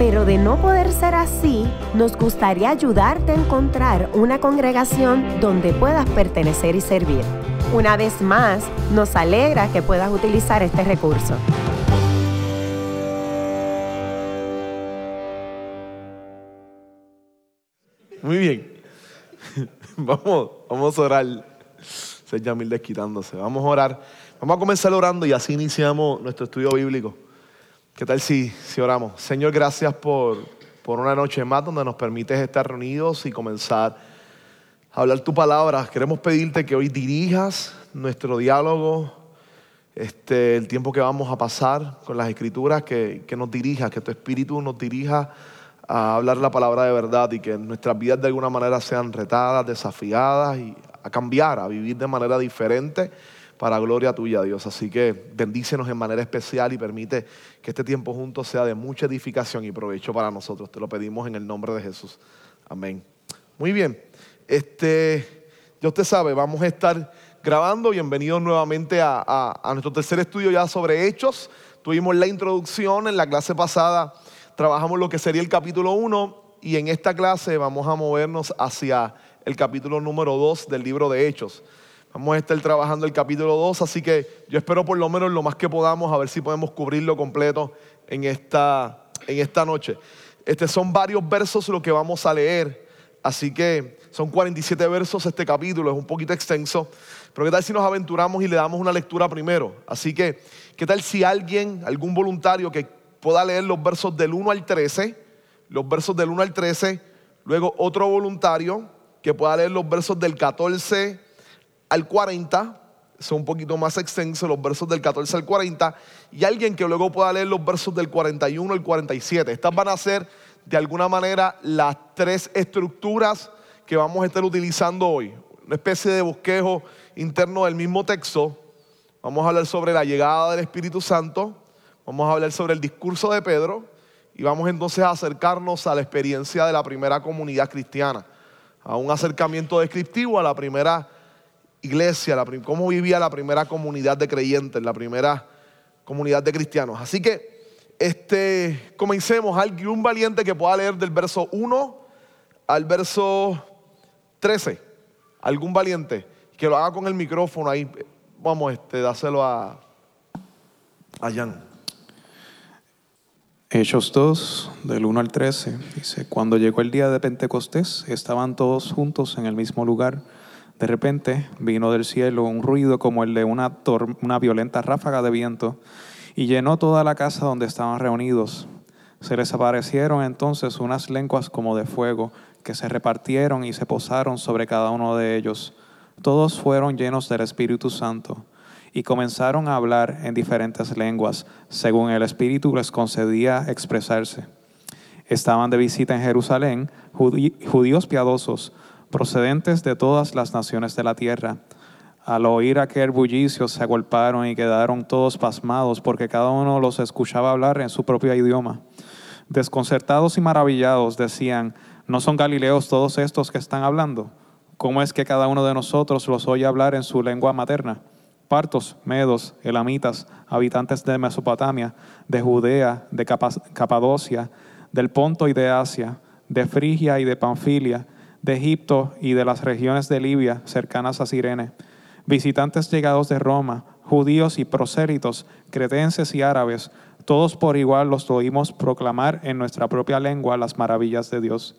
pero de no poder ser así, nos gustaría ayudarte a encontrar una congregación donde puedas pertenecer y servir. Una vez más, nos alegra que puedas utilizar este recurso. Muy bien. Vamos, vamos a orar. Se Yamil desquitándose. Vamos a orar. Vamos a comenzar orando y así iniciamos nuestro estudio bíblico. ¿Qué tal si, si oramos? Señor, gracias por, por una noche más donde nos permites estar reunidos y comenzar a hablar tu palabra. Queremos pedirte que hoy dirijas nuestro diálogo, este, el tiempo que vamos a pasar con las escrituras, que, que nos dirija, que tu espíritu nos dirija a hablar la palabra de verdad y que nuestras vidas de alguna manera sean retadas, desafiadas y a cambiar, a vivir de manera diferente para gloria tuya, Dios. Así que bendícenos en manera especial y permite que este tiempo juntos sea de mucha edificación y provecho para nosotros. Te lo pedimos en el nombre de Jesús. Amén. Muy bien. Este, ya usted sabe, vamos a estar grabando. Bienvenidos nuevamente a, a, a nuestro tercer estudio ya sobre hechos. Tuvimos la introducción en la clase pasada trabajamos lo que sería el capítulo 1 y en esta clase vamos a movernos hacia el capítulo número 2 del libro de Hechos. Vamos a estar trabajando el capítulo 2, así que yo espero por lo menos lo más que podamos, a ver si podemos cubrirlo completo en esta, en esta noche. Este son varios versos lo que vamos a leer, así que son 47 versos este capítulo, es un poquito extenso, pero ¿qué tal si nos aventuramos y le damos una lectura primero? Así que, ¿qué tal si alguien, algún voluntario que pueda leer los versos del 1 al 13, los versos del 1 al 13, luego otro voluntario que pueda leer los versos del 14 al 40, son un poquito más extensos los versos del 14 al 40, y alguien que luego pueda leer los versos del 41 al 47. Estas van a ser de alguna manera las tres estructuras que vamos a estar utilizando hoy. Una especie de bosquejo interno del mismo texto. Vamos a hablar sobre la llegada del Espíritu Santo, Vamos a hablar sobre el discurso de Pedro y vamos entonces a acercarnos a la experiencia de la primera comunidad cristiana, a un acercamiento descriptivo a la primera iglesia, la, cómo vivía la primera comunidad de creyentes, la primera comunidad de cristianos. Así que este, comencemos. Algún valiente que pueda leer del verso 1 al verso 13. Algún valiente que lo haga con el micrófono ahí. Vamos, este, dáselo a, a Jan. Hechos 2, del 1 al 13, dice, cuando llegó el día de Pentecostés, estaban todos juntos en el mismo lugar. De repente vino del cielo un ruido como el de una, una violenta ráfaga de viento y llenó toda la casa donde estaban reunidos. Se les aparecieron entonces unas lenguas como de fuego que se repartieron y se posaron sobre cada uno de ellos. Todos fueron llenos del Espíritu Santo y comenzaron a hablar en diferentes lenguas, según el Espíritu les concedía expresarse. Estaban de visita en Jerusalén judíos piadosos, procedentes de todas las naciones de la tierra. Al oír aquel bullicio se agolparon y quedaron todos pasmados porque cada uno los escuchaba hablar en su propio idioma. Desconcertados y maravillados decían, ¿no son galileos todos estos que están hablando? ¿Cómo es que cada uno de nosotros los oye hablar en su lengua materna? partos, medos, elamitas, habitantes de Mesopotamia, de Judea, de Capadocia, del Ponto y de Asia, de Frigia y de Panfilia, de Egipto y de las regiones de Libia cercanas a Sirene, visitantes llegados de Roma, judíos y prosélitos, cretenses y árabes, todos por igual los oímos proclamar en nuestra propia lengua las maravillas de Dios.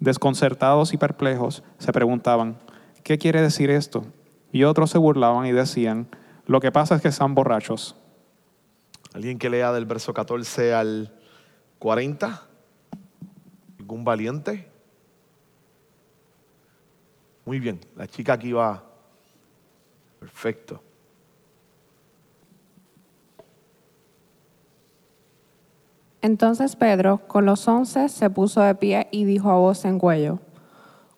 Desconcertados y perplejos, se preguntaban, ¿qué quiere decir esto? Y otros se burlaban y decían, lo que pasa es que están borrachos. ¿Alguien que lea del verso 14 al 40? ¿Algún valiente? Muy bien, la chica aquí va. Perfecto. Entonces Pedro, con los once, se puso de pie y dijo a voz en cuello,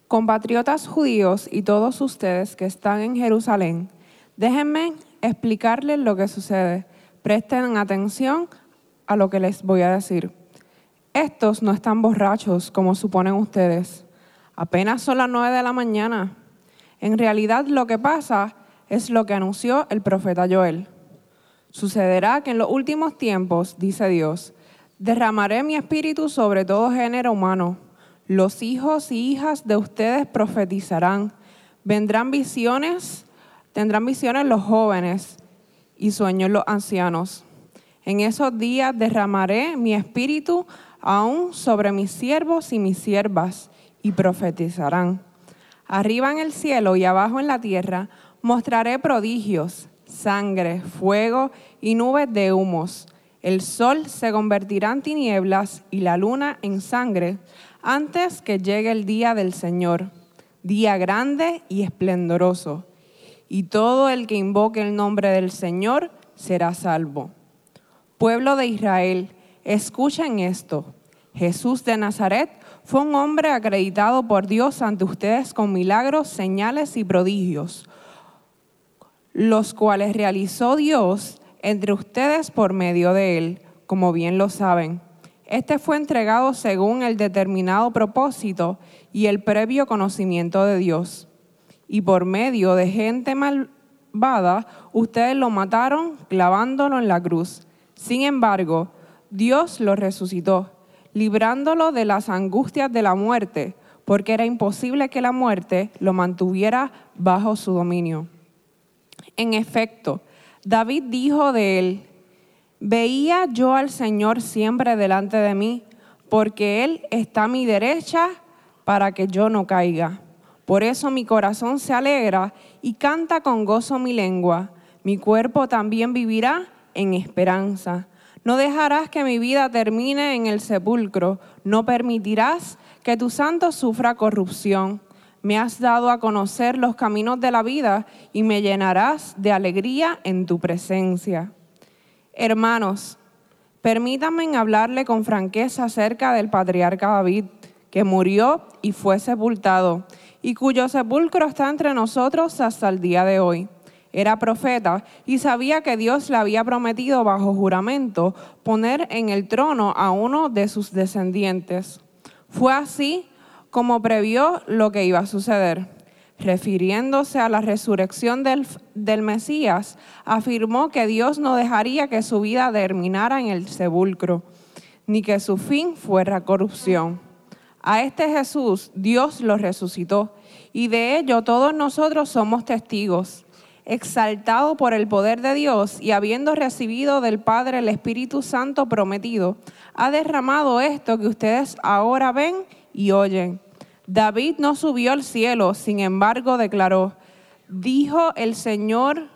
Compatriotas judíos y todos ustedes que están en Jerusalén, déjenme explicarles lo que sucede. Presten atención a lo que les voy a decir. Estos no están borrachos como suponen ustedes. Apenas son las nueve de la mañana. En realidad lo que pasa es lo que anunció el profeta Joel. Sucederá que en los últimos tiempos, dice Dios, derramaré mi espíritu sobre todo género humano. Los hijos y hijas de ustedes profetizarán. Vendrán visiones, tendrán visiones los jóvenes y sueños los ancianos. En esos días derramaré mi espíritu aún sobre mis siervos y mis siervas y profetizarán. Arriba en el cielo y abajo en la tierra mostraré prodigios, sangre, fuego y nubes de humos. El sol se convertirá en tinieblas y la luna en sangre antes que llegue el día del Señor, día grande y esplendoroso. Y todo el que invoque el nombre del Señor será salvo. Pueblo de Israel, escuchen esto. Jesús de Nazaret fue un hombre acreditado por Dios ante ustedes con milagros, señales y prodigios, los cuales realizó Dios entre ustedes por medio de él, como bien lo saben. Este fue entregado según el determinado propósito y el previo conocimiento de Dios. Y por medio de gente malvada, ustedes lo mataron clavándolo en la cruz. Sin embargo, Dios lo resucitó librándolo de las angustias de la muerte, porque era imposible que la muerte lo mantuviera bajo su dominio. En efecto, David dijo de él, veía yo al Señor siempre delante de mí, porque Él está a mi derecha para que yo no caiga. Por eso mi corazón se alegra y canta con gozo mi lengua. Mi cuerpo también vivirá en esperanza no dejarás que mi vida termine en el sepulcro, no permitirás que tu santo sufra corrupción. Me has dado a conocer los caminos de la vida y me llenarás de alegría en tu presencia. Hermanos, permítanme hablarle con franqueza acerca del patriarca David, que murió y fue sepultado, y cuyo sepulcro está entre nosotros hasta el día de hoy era profeta y sabía que Dios le había prometido bajo juramento poner en el trono a uno de sus descendientes. Fue así como previó lo que iba a suceder. Refiriéndose a la resurrección del, del, Mesías, afirmó que Dios no dejaría que su vida terminara en el sepulcro, ni que su fin fuera corrupción. A este Jesús Dios lo resucitó, y de ello todos nosotros somos testigos exaltado por el poder de Dios y habiendo recibido del Padre el Espíritu Santo prometido, ha derramado esto que ustedes ahora ven y oyen. David no subió al cielo, sin embargo declaró, dijo el Señor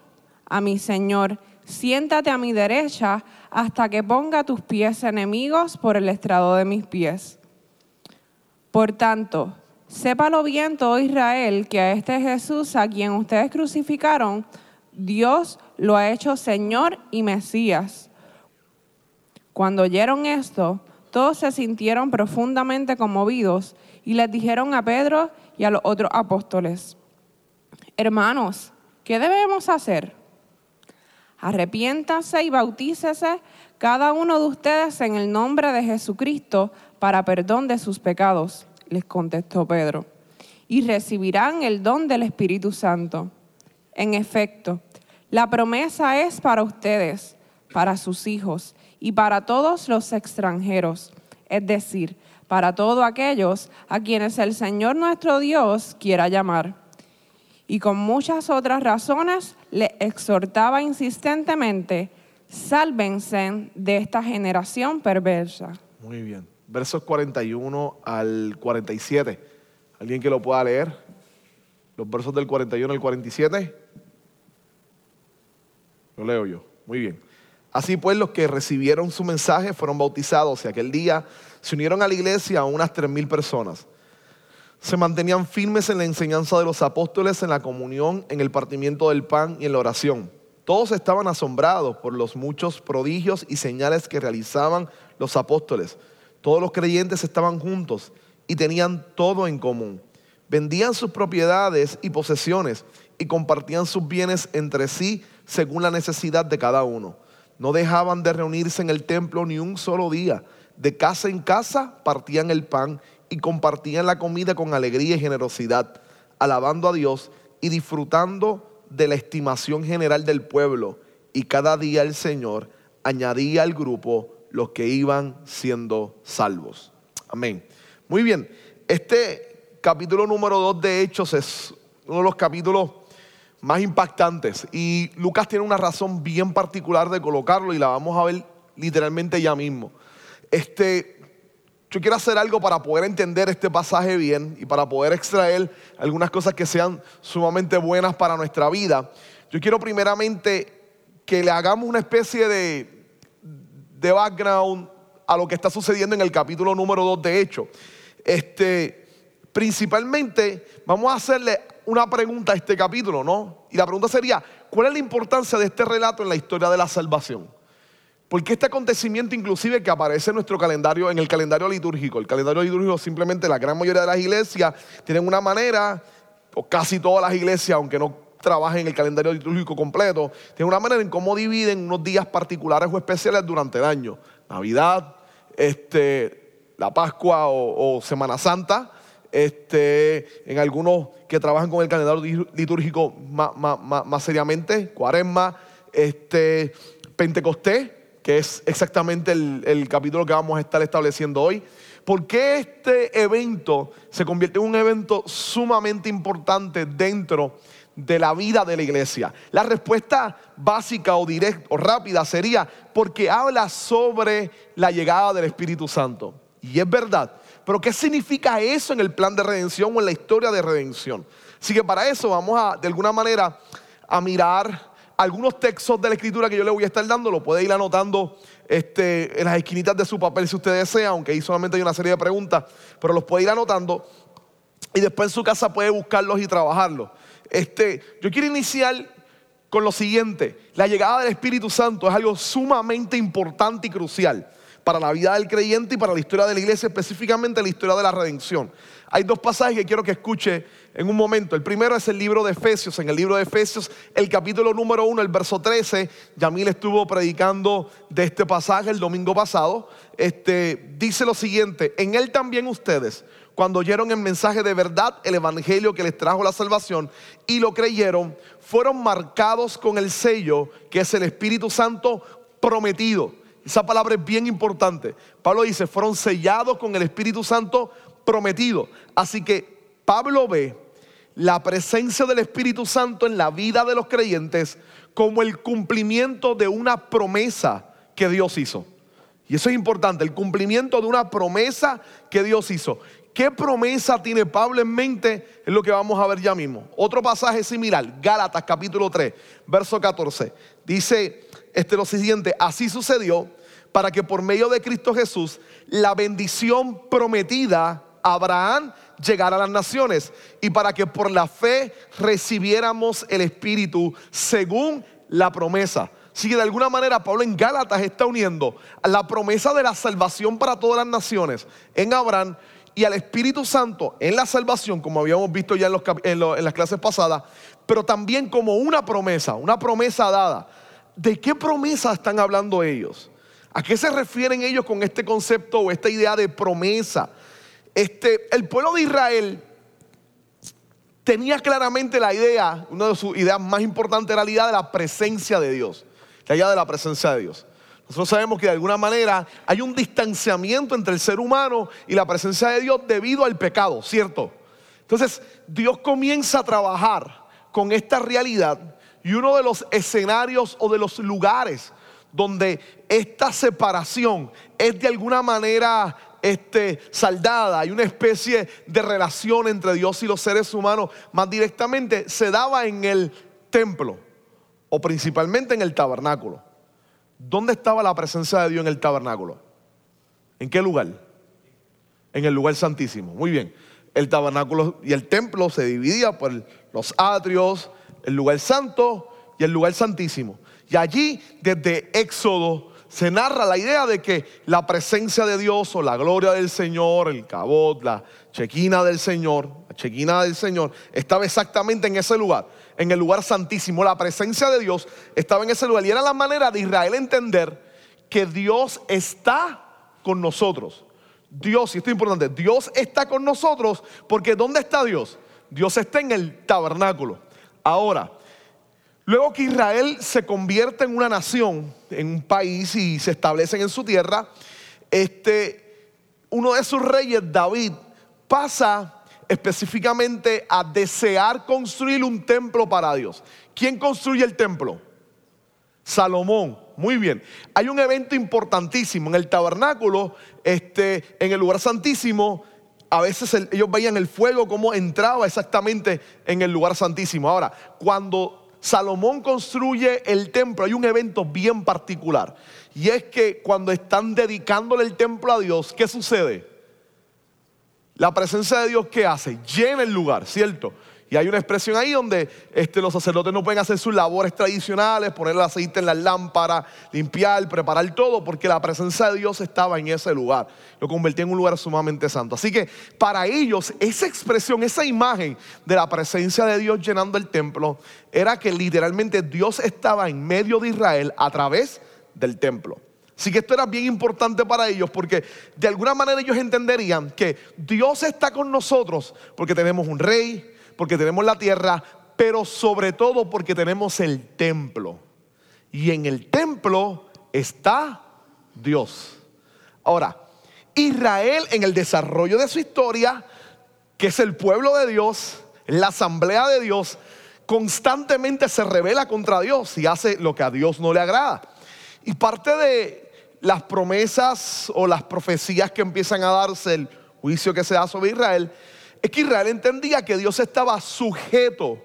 a mi Señor, siéntate a mi derecha hasta que ponga tus pies enemigos por el estrado de mis pies. Por tanto, Sépalo bien todo Israel que a este Jesús a quien ustedes crucificaron, Dios lo ha hecho Señor y Mesías. Cuando oyeron esto, todos se sintieron profundamente conmovidos y les dijeron a Pedro y a los otros apóstoles, hermanos, ¿qué debemos hacer? Arrepiéntase y bautícese cada uno de ustedes en el nombre de Jesucristo para perdón de sus pecados les contestó Pedro, y recibirán el don del Espíritu Santo. En efecto, la promesa es para ustedes, para sus hijos y para todos los extranjeros, es decir, para todos aquellos a quienes el Señor nuestro Dios quiera llamar. Y con muchas otras razones le exhortaba insistentemente, sálvense de esta generación perversa. Muy bien versos 41 al 47. ¿Alguien que lo pueda leer? Los versos del 41 al 47. Lo leo yo. Muy bien. Así pues, los que recibieron su mensaje fueron bautizados y aquel día se unieron a la iglesia unas tres mil personas. Se mantenían firmes en la enseñanza de los apóstoles, en la comunión, en el partimiento del pan y en la oración. Todos estaban asombrados por los muchos prodigios y señales que realizaban los apóstoles. Todos los creyentes estaban juntos y tenían todo en común. vendían sus propiedades y posesiones y compartían sus bienes entre sí según la necesidad de cada uno. No dejaban de reunirse en el templo ni un solo día. De casa en casa partían el pan y compartían la comida con alegría y generosidad, alabando a Dios y disfrutando de la estimación general del pueblo. Y cada día el Señor añadía al grupo los que iban siendo salvos. Amén. Muy bien, este capítulo número 2 de Hechos es uno de los capítulos más impactantes y Lucas tiene una razón bien particular de colocarlo y la vamos a ver literalmente ya mismo. Este, yo quiero hacer algo para poder entender este pasaje bien y para poder extraer algunas cosas que sean sumamente buenas para nuestra vida. Yo quiero primeramente que le hagamos una especie de, de background a lo que está sucediendo en el capítulo número 2 de Hecho. Este, principalmente vamos a hacerle una pregunta a este capítulo, ¿no? Y la pregunta sería, ¿cuál es la importancia de este relato en la historia de la salvación? Porque este acontecimiento inclusive que aparece en nuestro calendario, en el calendario litúrgico, el calendario litúrgico simplemente la gran mayoría de las iglesias tienen una manera, o casi todas las iglesias, aunque no trabajen en el calendario litúrgico completo, tienen una manera en cómo dividen unos días particulares o especiales durante el año. Navidad, este, la Pascua o, Semana Santa, este, en algunos que trabajan con el calendario litúrgico más, más seriamente, Cuaresma, este, Pentecostés, que es exactamente el, capítulo que vamos a estar estableciendo hoy. ¿Por qué este evento se convierte en un evento sumamente importante dentro de la vida de la iglesia? La respuesta básica o directa o rápida sería porque habla sobre la llegada del Espíritu Santo. Y es verdad. Pero ¿qué significa eso en el plan de redención o en la historia de redención? Así que para eso vamos a, de alguna manera, a mirar algunos textos de la escritura que yo le voy a estar dando, lo puede ir anotando este, en las esquinitas de su papel si usted desea, aunque ahí solamente hay una serie de preguntas, pero los puede ir anotando y después en su casa puede buscarlos y trabajarlos. Este, yo quiero iniciar con lo siguiente, la llegada del Espíritu Santo es algo sumamente importante y crucial para la vida del creyente y para la historia de la iglesia, específicamente la historia de la redención. Hay dos pasajes que quiero que escuche en un momento. El primero es el libro de Efesios. En el libro de Efesios, el capítulo número 1, el verso 13, Yamil estuvo predicando de este pasaje el domingo pasado. Este, dice lo siguiente, en él también ustedes, cuando oyeron el mensaje de verdad, el evangelio que les trajo la salvación y lo creyeron, fueron marcados con el sello que es el Espíritu Santo prometido. Esa palabra es bien importante. Pablo dice, fueron sellados con el Espíritu Santo prometido. Así que Pablo ve la presencia del Espíritu Santo en la vida de los creyentes como el cumplimiento de una promesa que Dios hizo. Y eso es importante, el cumplimiento de una promesa que Dios hizo. ¿Qué promesa tiene Pablo en mente? Es lo que vamos a ver ya mismo. Otro pasaje similar, Gálatas capítulo 3, verso 14. Dice este lo siguiente, así sucedió para que por medio de Cristo Jesús la bendición prometida a Abraham llegara a las naciones y para que por la fe recibiéramos el Espíritu según la promesa. Así que de alguna manera Pablo en Gálatas está uniendo la promesa de la salvación para todas las naciones en Abraham y al Espíritu Santo en la salvación, como habíamos visto ya en, las clases pasadas, pero también como una promesa, una promesa dada. ¿De qué promesa están hablando ellos? ¿A qué se refieren ellos con este concepto o esta idea de promesa? Este, el pueblo de Israel tenía claramente la idea, una de sus ideas más importantes era la idea de la presencia de Dios, la idea de la presencia de Dios. Nosotros sabemos que de alguna manera hay un distanciamiento entre el ser humano y la presencia de Dios debido al pecado, ¿cierto? Entonces, Dios comienza a trabajar con esta realidad y uno de los escenarios o de los lugares donde esta separación es de alguna manera este, saldada, hay una especie de relación entre Dios y los seres humanos, más directamente se daba en el templo o principalmente en el tabernáculo. ¿Dónde estaba la presencia de Dios en el tabernáculo? ¿En qué lugar? En el lugar santísimo. Muy bien. El tabernáculo y el templo se dividía por los atrios, el lugar santo y el lugar santísimo. Y allí, desde Éxodo se narra la idea de que la presencia de Dios o la gloria del Señor, el cabot, la chequina del Señor, la chequina del Señor, estaba exactamente en ese lugar, en el lugar santísimo. La presencia de Dios estaba en ese lugar y era la manera de Israel entender que Dios está con nosotros. Dios, y esto es importante, Dios está con nosotros porque ¿dónde está Dios? Dios está en el tabernáculo. Ahora, luego que Israel se convierte en una nación, en un país y se establecen en su tierra, este, uno de sus reyes, David, pasa específicamente a desear construir un templo para Dios. ¿Quién construye el templo? Salomón. Muy bien. Hay un evento importantísimo en el tabernáculo, este, en el lugar santísimo. A veces ellos veían el fuego como entraba exactamente en el lugar santísimo. Ahora, cuando Salomón construye el templo, hay un evento bien particular. Y es que cuando están dedicándole el templo a Dios, ¿qué sucede? La presencia de Dios, ¿qué hace? Llena el lugar, ¿cierto? Y hay una expresión ahí donde este, los sacerdotes no pueden hacer sus labores tradicionales, poner el aceite en las lámparas, limpiar, preparar todo, porque la presencia de Dios estaba en ese lugar. Lo convertía en un lugar sumamente santo. Así que para ellos esa expresión, esa imagen de la presencia de Dios llenando el templo, era que literalmente Dios estaba en medio de Israel a través del templo. Así que esto era bien importante para ellos porque de alguna manera ellos entenderían que Dios está con nosotros porque tenemos un rey, porque tenemos la tierra, pero sobre todo porque tenemos el templo. Y en el templo está Dios. Ahora, Israel en el desarrollo de su historia, que es el pueblo de Dios, la asamblea de Dios, constantemente se revela contra Dios y hace lo que a Dios no le agrada. Y parte de las promesas o las profecías que empiezan a darse, el juicio que se da sobre Israel, es que Israel entendía que Dios estaba sujeto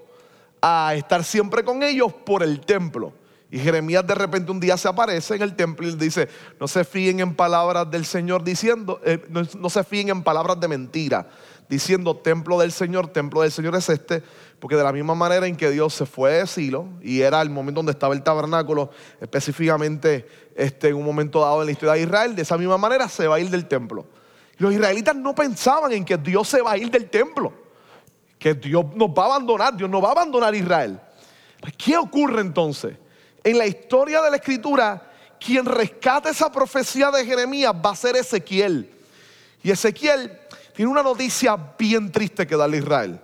a estar siempre con ellos por el templo. Y Jeremías de repente un día se aparece en el templo y dice, no se fíen en palabras del Señor diciendo, eh, no, se fíen en palabras de mentira, diciendo templo del Señor, templo del Señor es este, porque de la misma manera en que Dios se fue de Silo y era el momento donde estaba el tabernáculo, específicamente este, en un momento dado en la historia de Israel, de esa misma manera se va a ir del templo. Los israelitas no pensaban en que Dios se va a ir del templo, que Dios nos va a abandonar, Dios no va a abandonar a Israel. ¿Qué ocurre entonces? En la historia de la escritura, quien rescata esa profecía de Jeremías va a ser Ezequiel. Y Ezequiel tiene una noticia bien triste que darle a Israel.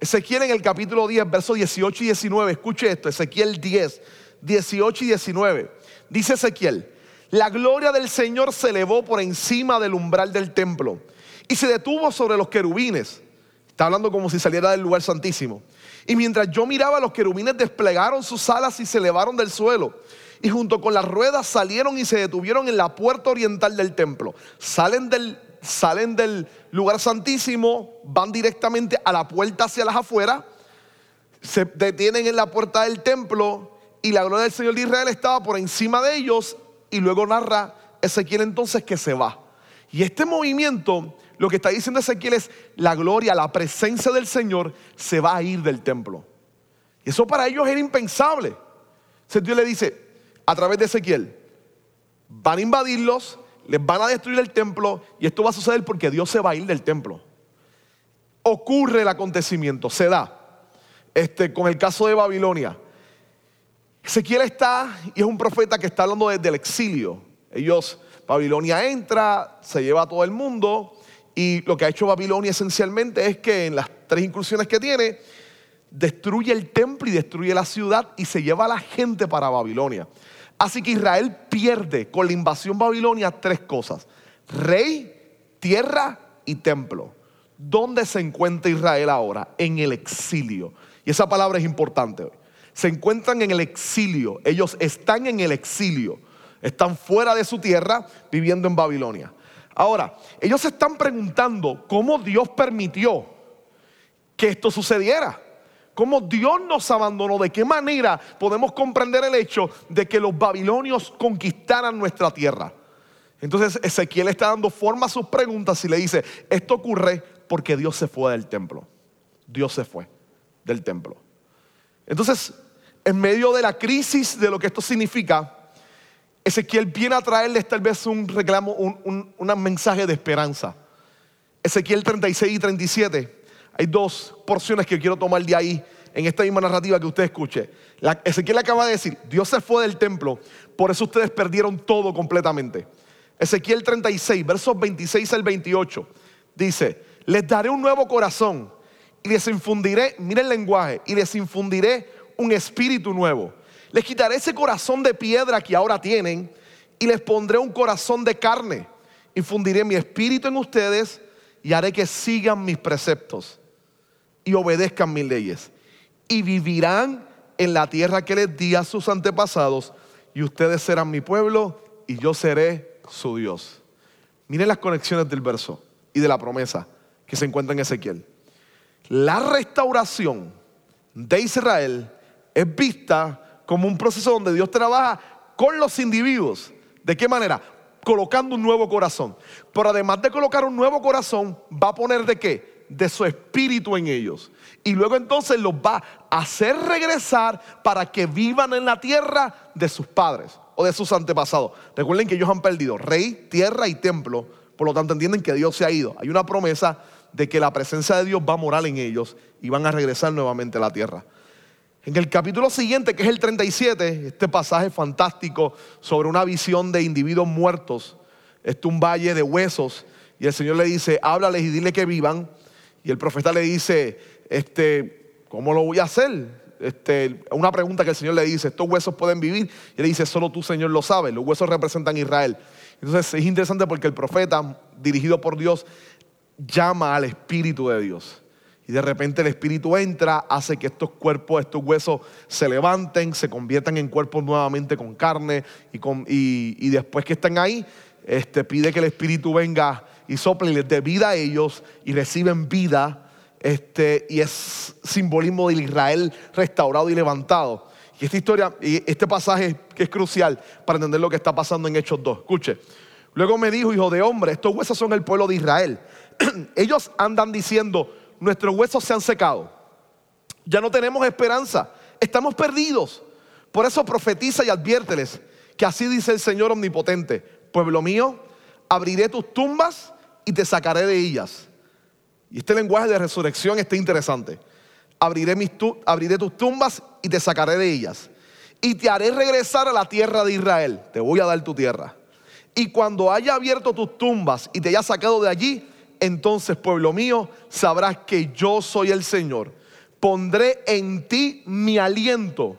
Ezequiel en el capítulo 10, versos 18 y 19, escuche esto, Ezequiel 10, 18 y 19. Dice Ezequiel, la gloria del Señor se elevó por encima del umbral del templo y se detuvo sobre los querubines. Está hablando como si saliera del lugar santísimo. Y mientras yo miraba, los querubines desplegaron sus alas y se elevaron del suelo. Y junto con las ruedas salieron y se detuvieron en la puerta oriental del templo. Salen del, salen del lugar santísimo, van directamente a la puerta hacia las afueras, se detienen en la puerta del templo y la gloria del Señor de Israel estaba por encima de ellos y luego narra Ezequiel entonces que se va. Y este movimiento, lo que está diciendo Ezequiel es la gloria, la presencia del Señor se va a ir del templo. Y eso para ellos era impensable. Entonces Dios le dice a través de Ezequiel, van a invadirlos, les van a destruir el templo y esto va a suceder porque Dios se va a ir del templo. Ocurre el acontecimiento, se da. Este, con el caso de Babilonia. Ezequiel está y es un profeta que está hablando desde el exilio. Ellos, Babilonia entra, se lleva a todo el mundo y lo que ha hecho Babilonia esencialmente es que en las tres incursiones que tiene, destruye el templo y destruye la ciudad y se lleva a la gente para Babilonia. Así que Israel pierde con la invasión babilonia tres cosas. Rey, tierra y templo. ¿Dónde se encuentra Israel ahora? En el exilio. Y esa palabra es importante hoy se encuentran en el exilio. Ellos están en el exilio. Están fuera de su tierra viviendo en Babilonia. Ahora, ellos se están preguntando cómo Dios permitió que esto sucediera. Cómo Dios nos abandonó. De qué manera podemos comprender el hecho de que los babilonios conquistaran nuestra tierra. Entonces Ezequiel está dando forma a sus preguntas y le dice, esto ocurre porque Dios se fue del templo. Dios se fue del templo. Entonces, en medio de la crisis de lo que esto significa, Ezequiel viene a traerles tal vez un reclamo, un, un- un mensaje de esperanza. Ezequiel 36 y 37. Hay dos porciones que quiero tomar de ahí en esta misma narrativa que usted escuche. La- Ezequiel acaba de decir, Dios se fue del templo, por eso ustedes perdieron todo completamente. Ezequiel 36, versos 26 al 28, dice, les daré un nuevo corazón y les infundiré, miren el lenguaje, y les infundiré un espíritu nuevo. Les quitaré ese corazón de piedra que ahora tienen y les pondré un corazón de carne. Infundiré mi espíritu en ustedes y haré que sigan mis preceptos y obedezcan mis leyes. Y vivirán en la tierra que les di a sus antepasados y ustedes serán mi pueblo y yo seré su Dios. Miren las conexiones del verso y de la promesa que se encuentra en Ezequiel. La restauración de Israel es vista como un proceso donde Dios trabaja con los individuos. ¿De qué manera? Colocando un nuevo corazón. Pero además de colocar un nuevo corazón, va a poner de qué? De su espíritu en ellos. Y luego entonces los va a hacer regresar para que vivan en la tierra de sus padres o de sus antepasados. Recuerden que ellos han perdido rey, tierra y templo. Por lo tanto entienden que Dios se ha ido. Hay una promesa de que la presencia de Dios va a morar en ellos y van a regresar nuevamente a la tierra. En el capítulo siguiente, que es el 37, este pasaje fantástico sobre una visión de individuos muertos, es un valle de huesos, y el Señor le dice, háblales y dile que vivan. Y el profeta le dice, este, ¿cómo lo voy a hacer? Este, una pregunta que el Señor le dice, ¿estos huesos pueden vivir? Y él dice, solo tú, Señor, lo sabes. Los huesos representan Israel. Entonces es interesante porque el profeta, dirigido por Dios, llama al Espíritu de Dios. Y de repente el Espíritu entra, hace que estos cuerpos, estos huesos se levanten, se conviertan en cuerpos nuevamente con carne. Y después que están ahí, este, pide que el Espíritu venga y sople y les dé vida a ellos y reciben vida. Este, y es simbolismo del Israel restaurado y levantado. Y esta historia, y este pasaje que es crucial para entender lo que está pasando en Hechos 2. Escuche. Luego me dijo, hijo de hombre, estos huesos son el pueblo de Israel. Ellos andan diciendo, nuestros huesos se han secado. Ya no tenemos esperanza. Estamos perdidos. Por eso profetiza y adviérteles que así dice el Señor omnipotente. Pueblo mío, abriré tus tumbas y te sacaré de ellas. Y este lenguaje de resurrección está interesante. Abriré, mis abriré tus tumbas y te sacaré de ellas. Y te haré regresar a la tierra de Israel. Te voy a dar tu tierra. Y cuando haya abierto tus tumbas y te haya sacado de allí, entonces, pueblo mío, sabrás que yo soy el Señor. Pondré en ti mi aliento.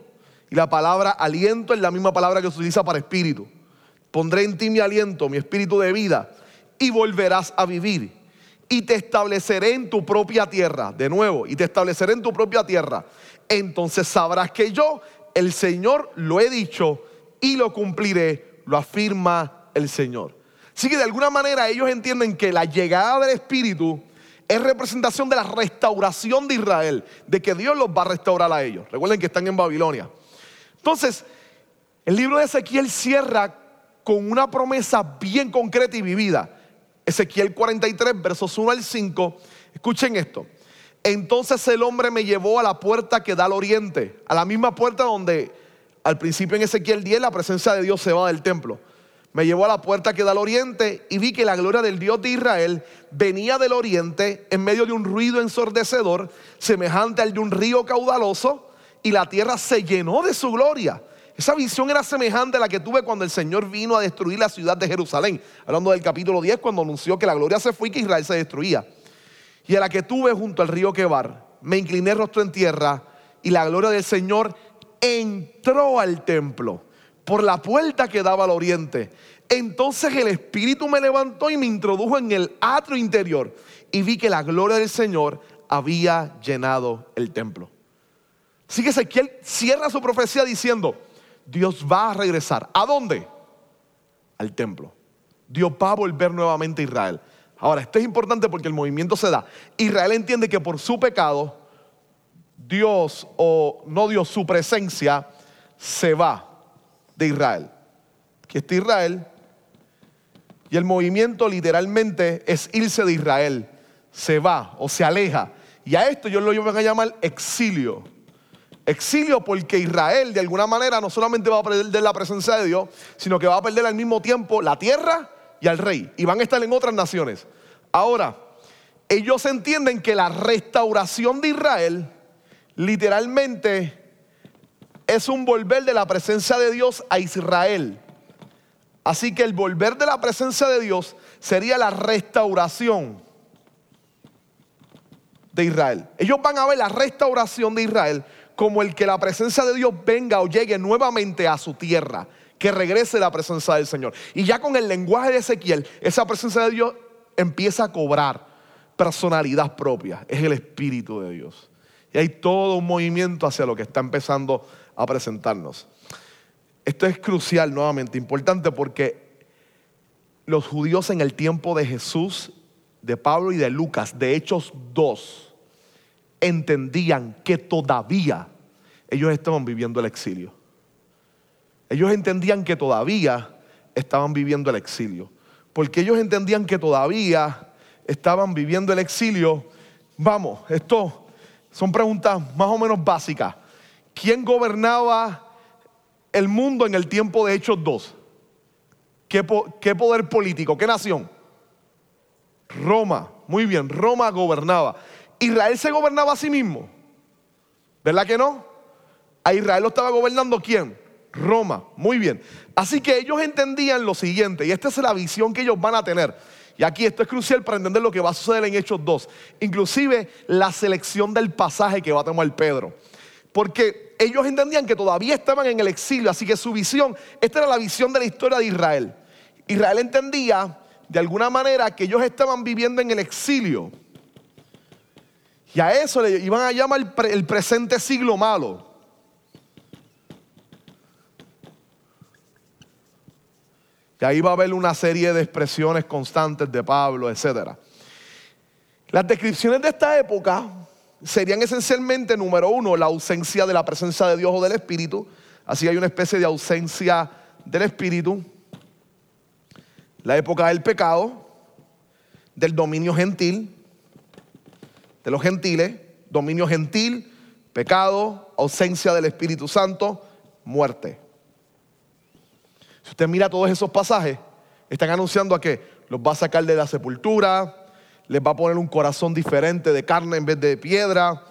Y la palabra aliento es la misma palabra que se utiliza para espíritu. Pondré en ti mi aliento, mi espíritu de vida, y volverás a vivir. Y te estableceré en tu propia tierra, de nuevo, y te estableceré en tu propia tierra. Entonces sabrás que yo, el Señor, lo he dicho y lo cumpliré, lo afirma el Señor. Así que de alguna manera ellos entienden que la llegada del Espíritu es representación de la restauración de Israel, de que Dios los va a restaurar a ellos. Recuerden que están en Babilonia. Entonces, el libro de Ezequiel cierra con una promesa bien concreta y vivida. Ezequiel 43, versos 1 al 5. Escuchen esto. Entonces el hombre me llevó a la puerta que da al oriente, a la misma puerta donde al principio en Ezequiel 10 la presencia de Dios se va del templo. Me llevó a la puerta que da al oriente y vi que la gloria del Dios de Israel venía del oriente en medio de un ruido ensordecedor, semejante al de un río caudaloso, y la tierra se llenó de su gloria. Esa visión era semejante a la que tuve cuando el Señor vino a destruir la ciudad de Jerusalén. Hablando del capítulo 10, cuando anunció que la gloria se fue y que Israel se destruía. Y a la que tuve junto al río Quebar, me incliné rostro en tierra y la gloria del Señor entró al templo por la puerta que daba al oriente. Entonces el Espíritu me levantó y me introdujo en el atrio interior y vi que la gloria del Señor había llenado el templo. Así que Ezequiel cierra su profecía diciendo, Dios va a regresar. ¿A dónde? Al templo. Dios va a volver nuevamente a Israel. Ahora, esto es importante porque el movimiento se da. Israel entiende que por su pecado, Dios o no Dios, su presencia se va de Israel. Que está Israel y el movimiento literalmente es irse de Israel. Se va o se aleja. Y a esto yo lo van a llamar exilio. Exilio porque Israel de alguna manera no solamente va a perder la presencia de Dios, sino que va a perder al mismo tiempo la tierra y al rey. Y van a estar en otras naciones. Ahora, ellos entienden que la restauración de Israel literalmente es un volver de la presencia de Dios a Israel. Así que el volver de la presencia de Dios sería la restauración de Israel. Ellos van a ver la restauración de Israel como el que la presencia de Dios venga o llegue nuevamente a su tierra, que regrese la presencia del Señor. Y ya con el lenguaje de Ezequiel, esa presencia de Dios empieza a cobrar personalidad propia, es el Espíritu de Dios. Y hay todo un movimiento hacia lo que está empezando a presentarnos. Esto es crucial, nuevamente, importante porque los judíos en el tiempo de Jesús, de Pablo y de Lucas, de Hechos 2, entendían que todavía ellos estaban viviendo el exilio. Ellos entendían que todavía estaban viviendo el exilio. Porque ellos entendían que todavía estaban viviendo el exilio. Vamos, esto son preguntas más o menos básicas. ¿Quién gobernaba el mundo en el tiempo de Hechos 2? ¿Qué, poder político? ¿Qué nación? Roma. Muy bien, Roma gobernaba. Israel se gobernaba a sí mismo. ¿Verdad que no? A Israel lo estaba gobernando quién? Roma. Muy bien. Así que ellos entendían lo siguiente, y esta es la visión que ellos van a tener. Y aquí esto es crucial para entender lo que va a suceder en Hechos 2. Inclusive la selección del pasaje que va a tomar Pedro. Porque ellos entendían que todavía estaban en el exilio, así que su visión, esta era la visión de la historia de Israel. Israel entendía de alguna manera que ellos estaban viviendo en el exilio. Y a eso le iban a llamar el presente siglo malo. Y ahí va a haber una serie de expresiones constantes de Pablo, etc. Las descripciones de esta época serían esencialmente, número uno, la ausencia de la presencia de Dios o del Espíritu. Así hay una especie de ausencia del Espíritu. La época del pecado, del dominio gentil, de los gentiles, dominio gentil, pecado, ausencia del Espíritu Santo, muerte. Si usted mira todos esos pasajes, están anunciando a que los va a sacar de la sepultura, les va a poner un corazón diferente de carne en vez de piedra,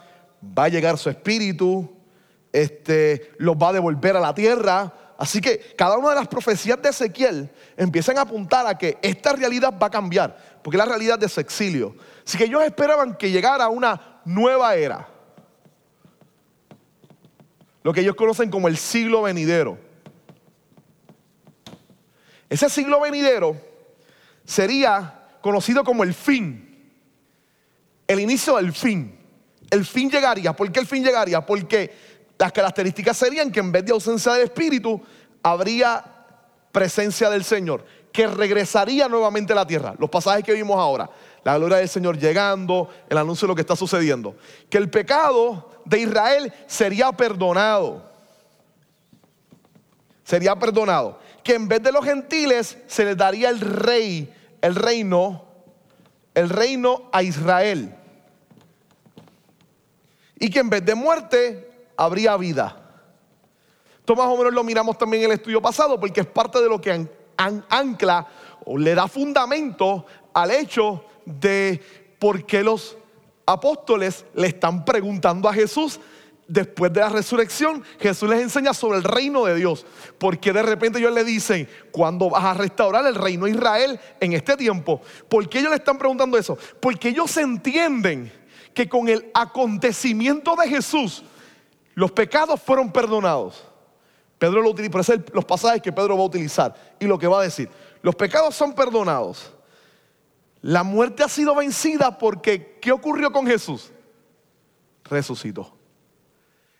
va a llegar su espíritu, este, los va a devolver a la tierra. Así que cada una de las profecías de Ezequiel empiezan a apuntar a que esta realidad va a cambiar, porque la realidad de su exilio. Así que ellos esperaban que llegara una nueva era, lo que ellos conocen como el siglo venidero. Ese siglo venidero sería conocido como el fin, el inicio del fin. El fin llegaría. ¿Por qué el fin llegaría? Porque las características serían que en vez de ausencia del Espíritu, habría presencia del Señor, que regresaría nuevamente a la tierra. Los pasajes que vimos ahora, la gloria del Señor llegando, el anuncio de lo que está sucediendo. Que el pecado de Israel sería perdonado. Sería perdonado que en vez de los gentiles se les daría el rey, el reino, el reino a Israel. Y que en vez de muerte habría vida. Esto más o menos lo miramos también en el estudio pasado porque es parte de lo que ancla o le da fundamento al hecho de por qué los apóstoles le están preguntando a Jesús después de la resurrección, Jesús les enseña sobre el reino de Dios. Porque de repente ellos le dicen, ¿cuándo vas a restaurar el reino de Israel en este tiempo? ¿Por qué ellos le están preguntando eso? Porque ellos entienden que con el acontecimiento de Jesús, los pecados fueron perdonados. Pedro lo utiliza, por los pasajes que Pedro va a utilizar y lo que va a decir. Los pecados son perdonados. La muerte ha sido vencida porque ¿qué ocurrió con Jesús? Resucitó.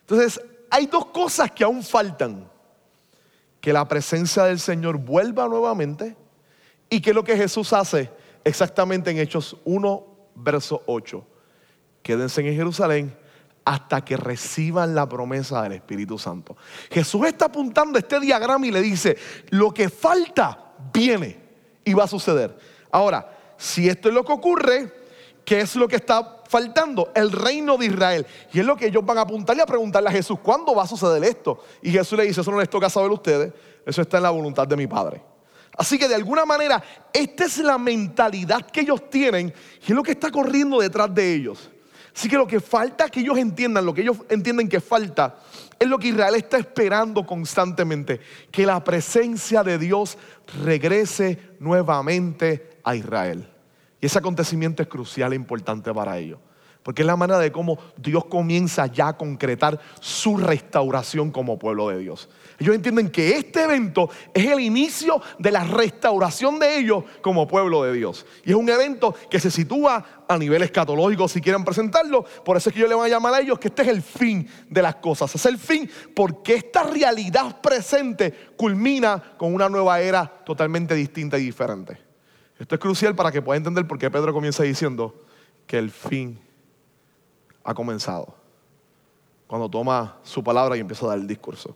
Entonces, hay dos cosas que aún faltan. Que la presencia del Señor vuelva nuevamente y que lo que Jesús hace exactamente en Hechos 1, verso 8. Quédense en Jerusalén hasta que reciban la promesa del Espíritu Santo. Jesús está apuntando este diagrama y le dice, lo que falta viene y va a suceder. Ahora, si esto es lo que ocurre, ¿qué es lo que está faltando? El reino de Israel. Y es lo que ellos van a apuntarle a preguntarle a Jesús, ¿cuándo va a suceder esto? Y Jesús le dice, eso no les toca saber ustedes, eso está en la voluntad de mi Padre. Así que de alguna manera, esta es la mentalidad que ellos tienen y es lo que está corriendo detrás de ellos. Así que lo que falta que ellos entiendan, lo que ellos entienden que falta, es lo que Israel está esperando constantemente, que la presencia de Dios regrese nuevamente a Israel. Y ese acontecimiento es crucial e importante para ellos. Porque es la manera de cómo Dios comienza ya a concretar su restauración como pueblo de Dios. Ellos entienden que este evento es el inicio de la restauración de ellos como pueblo de Dios. Y es un evento que se sitúa a nivel escatológico, si quieren presentarlo. Por eso es que yo le voy a llamar a ellos que este es el fin de las cosas. Es el fin porque esta realidad presente culmina con una nueva era totalmente distinta y diferente. Esto es crucial para que pueda entender por qué Pedro comienza diciendo que el fin ha comenzado. Cuando toma su palabra y empieza a dar el discurso.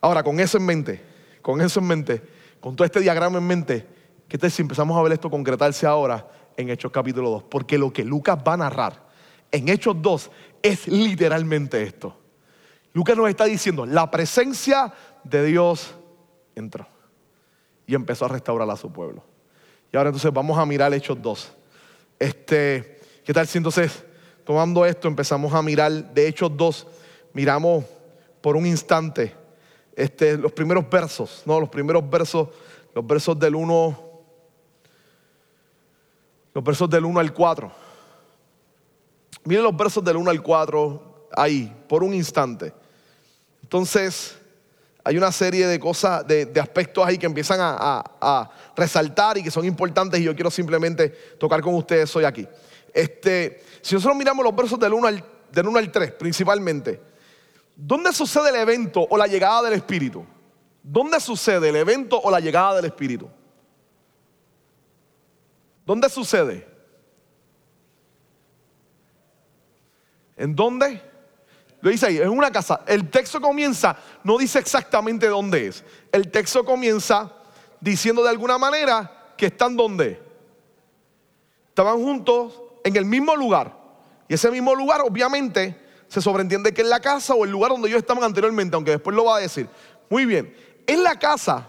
Ahora, con eso en mente, con eso en mente, con todo este diagrama en mente, ¿qué tal si empezamos a ver esto concretarse ahora en Hechos capítulo 2? Porque lo que Lucas va a narrar en Hechos 2 es literalmente esto. Lucas nos está diciendo, la presencia de Dios entró y empezó a restaurar a su pueblo. Y ahora entonces vamos a mirar Hechos 2. Este, ¿Qué tal si entonces tomando esto, empezamos a mirar, de Hechos 2, miramos por un instante este, los primeros versos, ¿no? Los primeros versos, los versos del 1, los versos del 1 al 4. Miren los versos del 1 al 4 ahí, por un instante. Entonces, hay una serie de cosas, de, aspectos ahí que empiezan a, a, resaltar y que son importantes y yo quiero simplemente tocar con ustedes hoy aquí. Este, si nosotros miramos los versos del 1 al, del 1 al 3 principalmente, ¿dónde sucede el evento o la llegada del Espíritu? ¿Dónde sucede el evento o la llegada del Espíritu? ¿Dónde sucede? ¿En dónde? Lo dice ahí, en una casa. El texto comienza, no dice exactamente dónde es. El texto comienza diciendo de alguna manera que están donde. Estaban juntos en el mismo lugar. Y ese mismo lugar, obviamente, se sobreentiende que es la casa o el lugar donde ellos estaban anteriormente, aunque después lo va a decir. Muy bien, es la casa.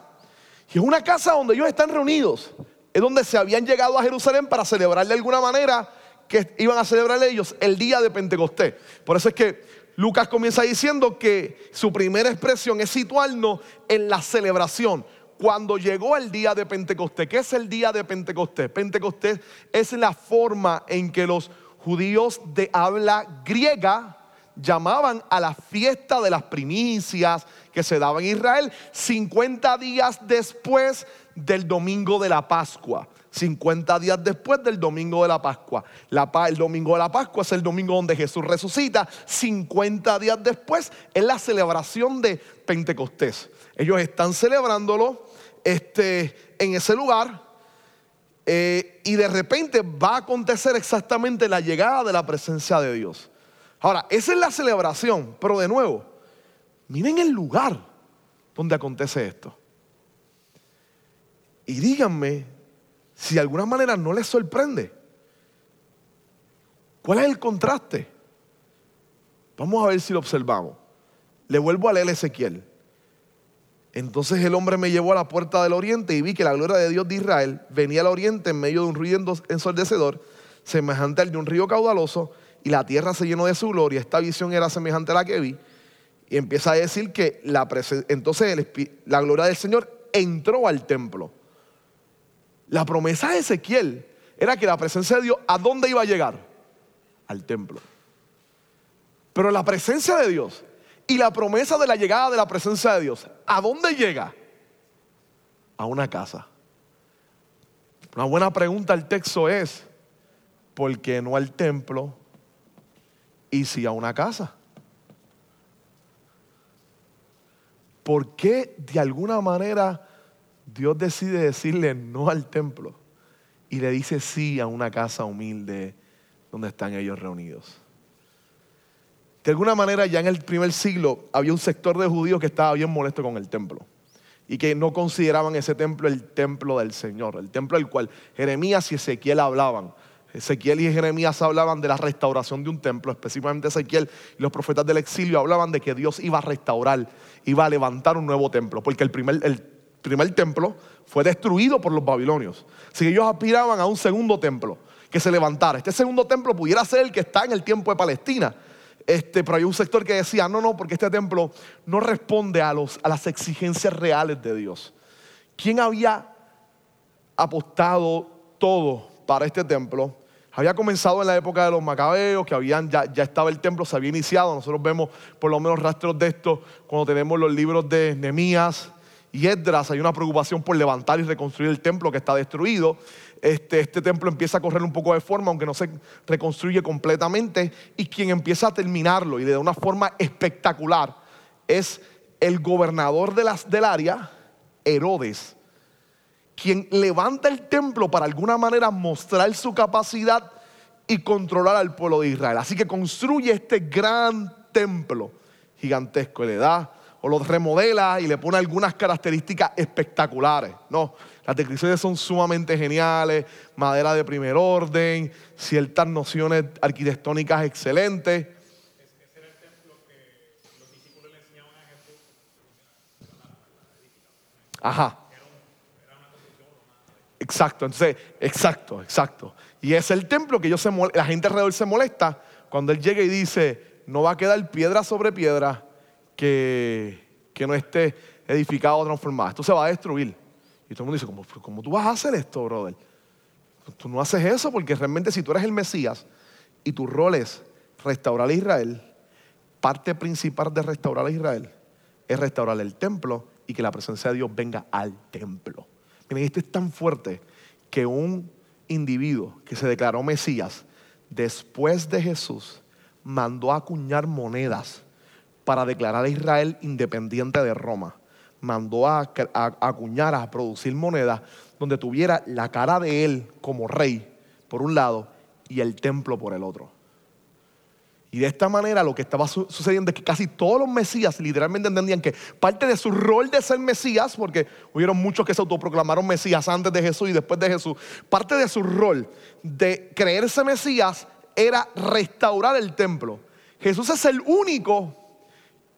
Y es una casa donde ellos están reunidos. Es donde se habían llegado a Jerusalén para celebrar de alguna manera que iban a celebrar ellos el día de Pentecostés. Por eso es que Lucas comienza diciendo que su primera expresión es situarnos en la celebración cuando llegó el día de Pentecostés. ¿Qué es el día de Pentecostés? Pentecostés es la forma en que los judíos de habla griega llamaban a la fiesta de las primicias que se daba en Israel 50 días después del domingo de la Pascua. 50 días después del domingo de la Pascua. el domingo de la Pascua es el domingo donde Jesús resucita. 50 días después es la celebración de Pentecostés. Ellos están celebrándolo este, en ese lugar. Eh, y de repente va a acontecer exactamente la llegada de la presencia de Dios. Ahora, esa es la celebración, pero de nuevo, miren el lugar donde acontece esto. Y díganme si de alguna manera no les sorprende. ¿Cuál es el contraste? Vamos a ver si lo observamos. Le vuelvo a leer Ezequiel. Entonces el hombre me llevó a la puerta del oriente y vi que la gloria de Dios de Israel venía al oriente en medio de un ruido ensordecedor, semejante al de un río caudaloso, y la tierra se llenó de su gloria. Esta visión era semejante a la que vi. Y empieza a decir que la entonces la gloria del Señor entró al templo. La promesa de Ezequiel era que la presencia de Dios, ¿a dónde iba a llegar? Al templo. Pero la presencia de Dios y la promesa de la llegada de la presencia de Dios, ¿a dónde llega? A una casa. Una buena pregunta al texto es, ¿por qué no al templo y si a una casa? ¿Por qué de alguna manera Dios decide decirle no al templo y le dice sí a una casa humilde donde están ellos reunidos? De alguna manera ya en el primer siglo había un sector de judíos que estaba bien molesto con el templo y que no consideraban ese templo el templo del Señor, el templo del cual Jeremías y Ezequiel hablaban. Ezequiel y Jeremías hablaban de la restauración de un templo, específicamente Ezequiel y los profetas del exilio hablaban de que Dios iba a restaurar, iba a levantar un nuevo templo, porque el primer, el primer templo fue destruido por los babilonios. Así que ellos aspiraban a un segundo templo que se levantara. Este segundo templo pudiera ser el que está en el tiempo de Palestina. Este, pero hay un sector que decía, no, no, porque este templo no responde a, los, a las exigencias reales de Dios. ¿Quién había apostado todo para este templo? Había comenzado en la época de los macabeos, que habían, ya, ya estaba el templo, se había iniciado. Nosotros vemos por lo menos rastros de esto cuando tenemos los libros de Nehemías y Esdras. Hay una preocupación por levantar y reconstruir el templo que está destruido. Este, este templo empieza a correr un poco de forma, aunque no se reconstruye completamente. Y quien empieza a terminarlo y de una forma espectacular es el gobernador del área, Herodes quien levanta el templo para alguna manera mostrar su capacidad y controlar al pueblo de Israel. Así que construye este gran templo gigantesco, le da o lo remodela y le pone algunas características espectaculares. No, las descripciones son sumamente geniales, madera de primer orden, ciertas nociones arquitectónicas excelentes. Ajá. Exacto, entonces, exacto, exacto. Y es el templo que ellos se la gente alrededor se molesta cuando él llega y dice, no va a quedar piedra sobre piedra que, que no esté edificado o transformado. Esto se va a destruir. Y todo el mundo dice, ¿cómo, ¿cómo tú vas a hacer esto, brother? Tú no haces eso porque realmente si tú eres el Mesías y tu rol es restaurar a Israel, parte principal de restaurar a Israel es restaurar el templo y que la presencia de Dios venga al templo. Miren, esto es tan fuerte que un individuo que se declaró Mesías después de Jesús mandó a acuñar monedas para declarar a Israel independiente de Roma. Mandó a, acuñar, a producir monedas donde tuviera la cara de él como rey por un lado y el templo por el otro. Y de esta manera lo que estaba sucediendo es que casi todos los mesías literalmente entendían que parte de su rol de ser mesías, porque hubieron muchos que se autoproclamaron mesías antes de Jesús y después de Jesús, parte de su rol de creerse mesías era restaurar el templo. Jesús es el único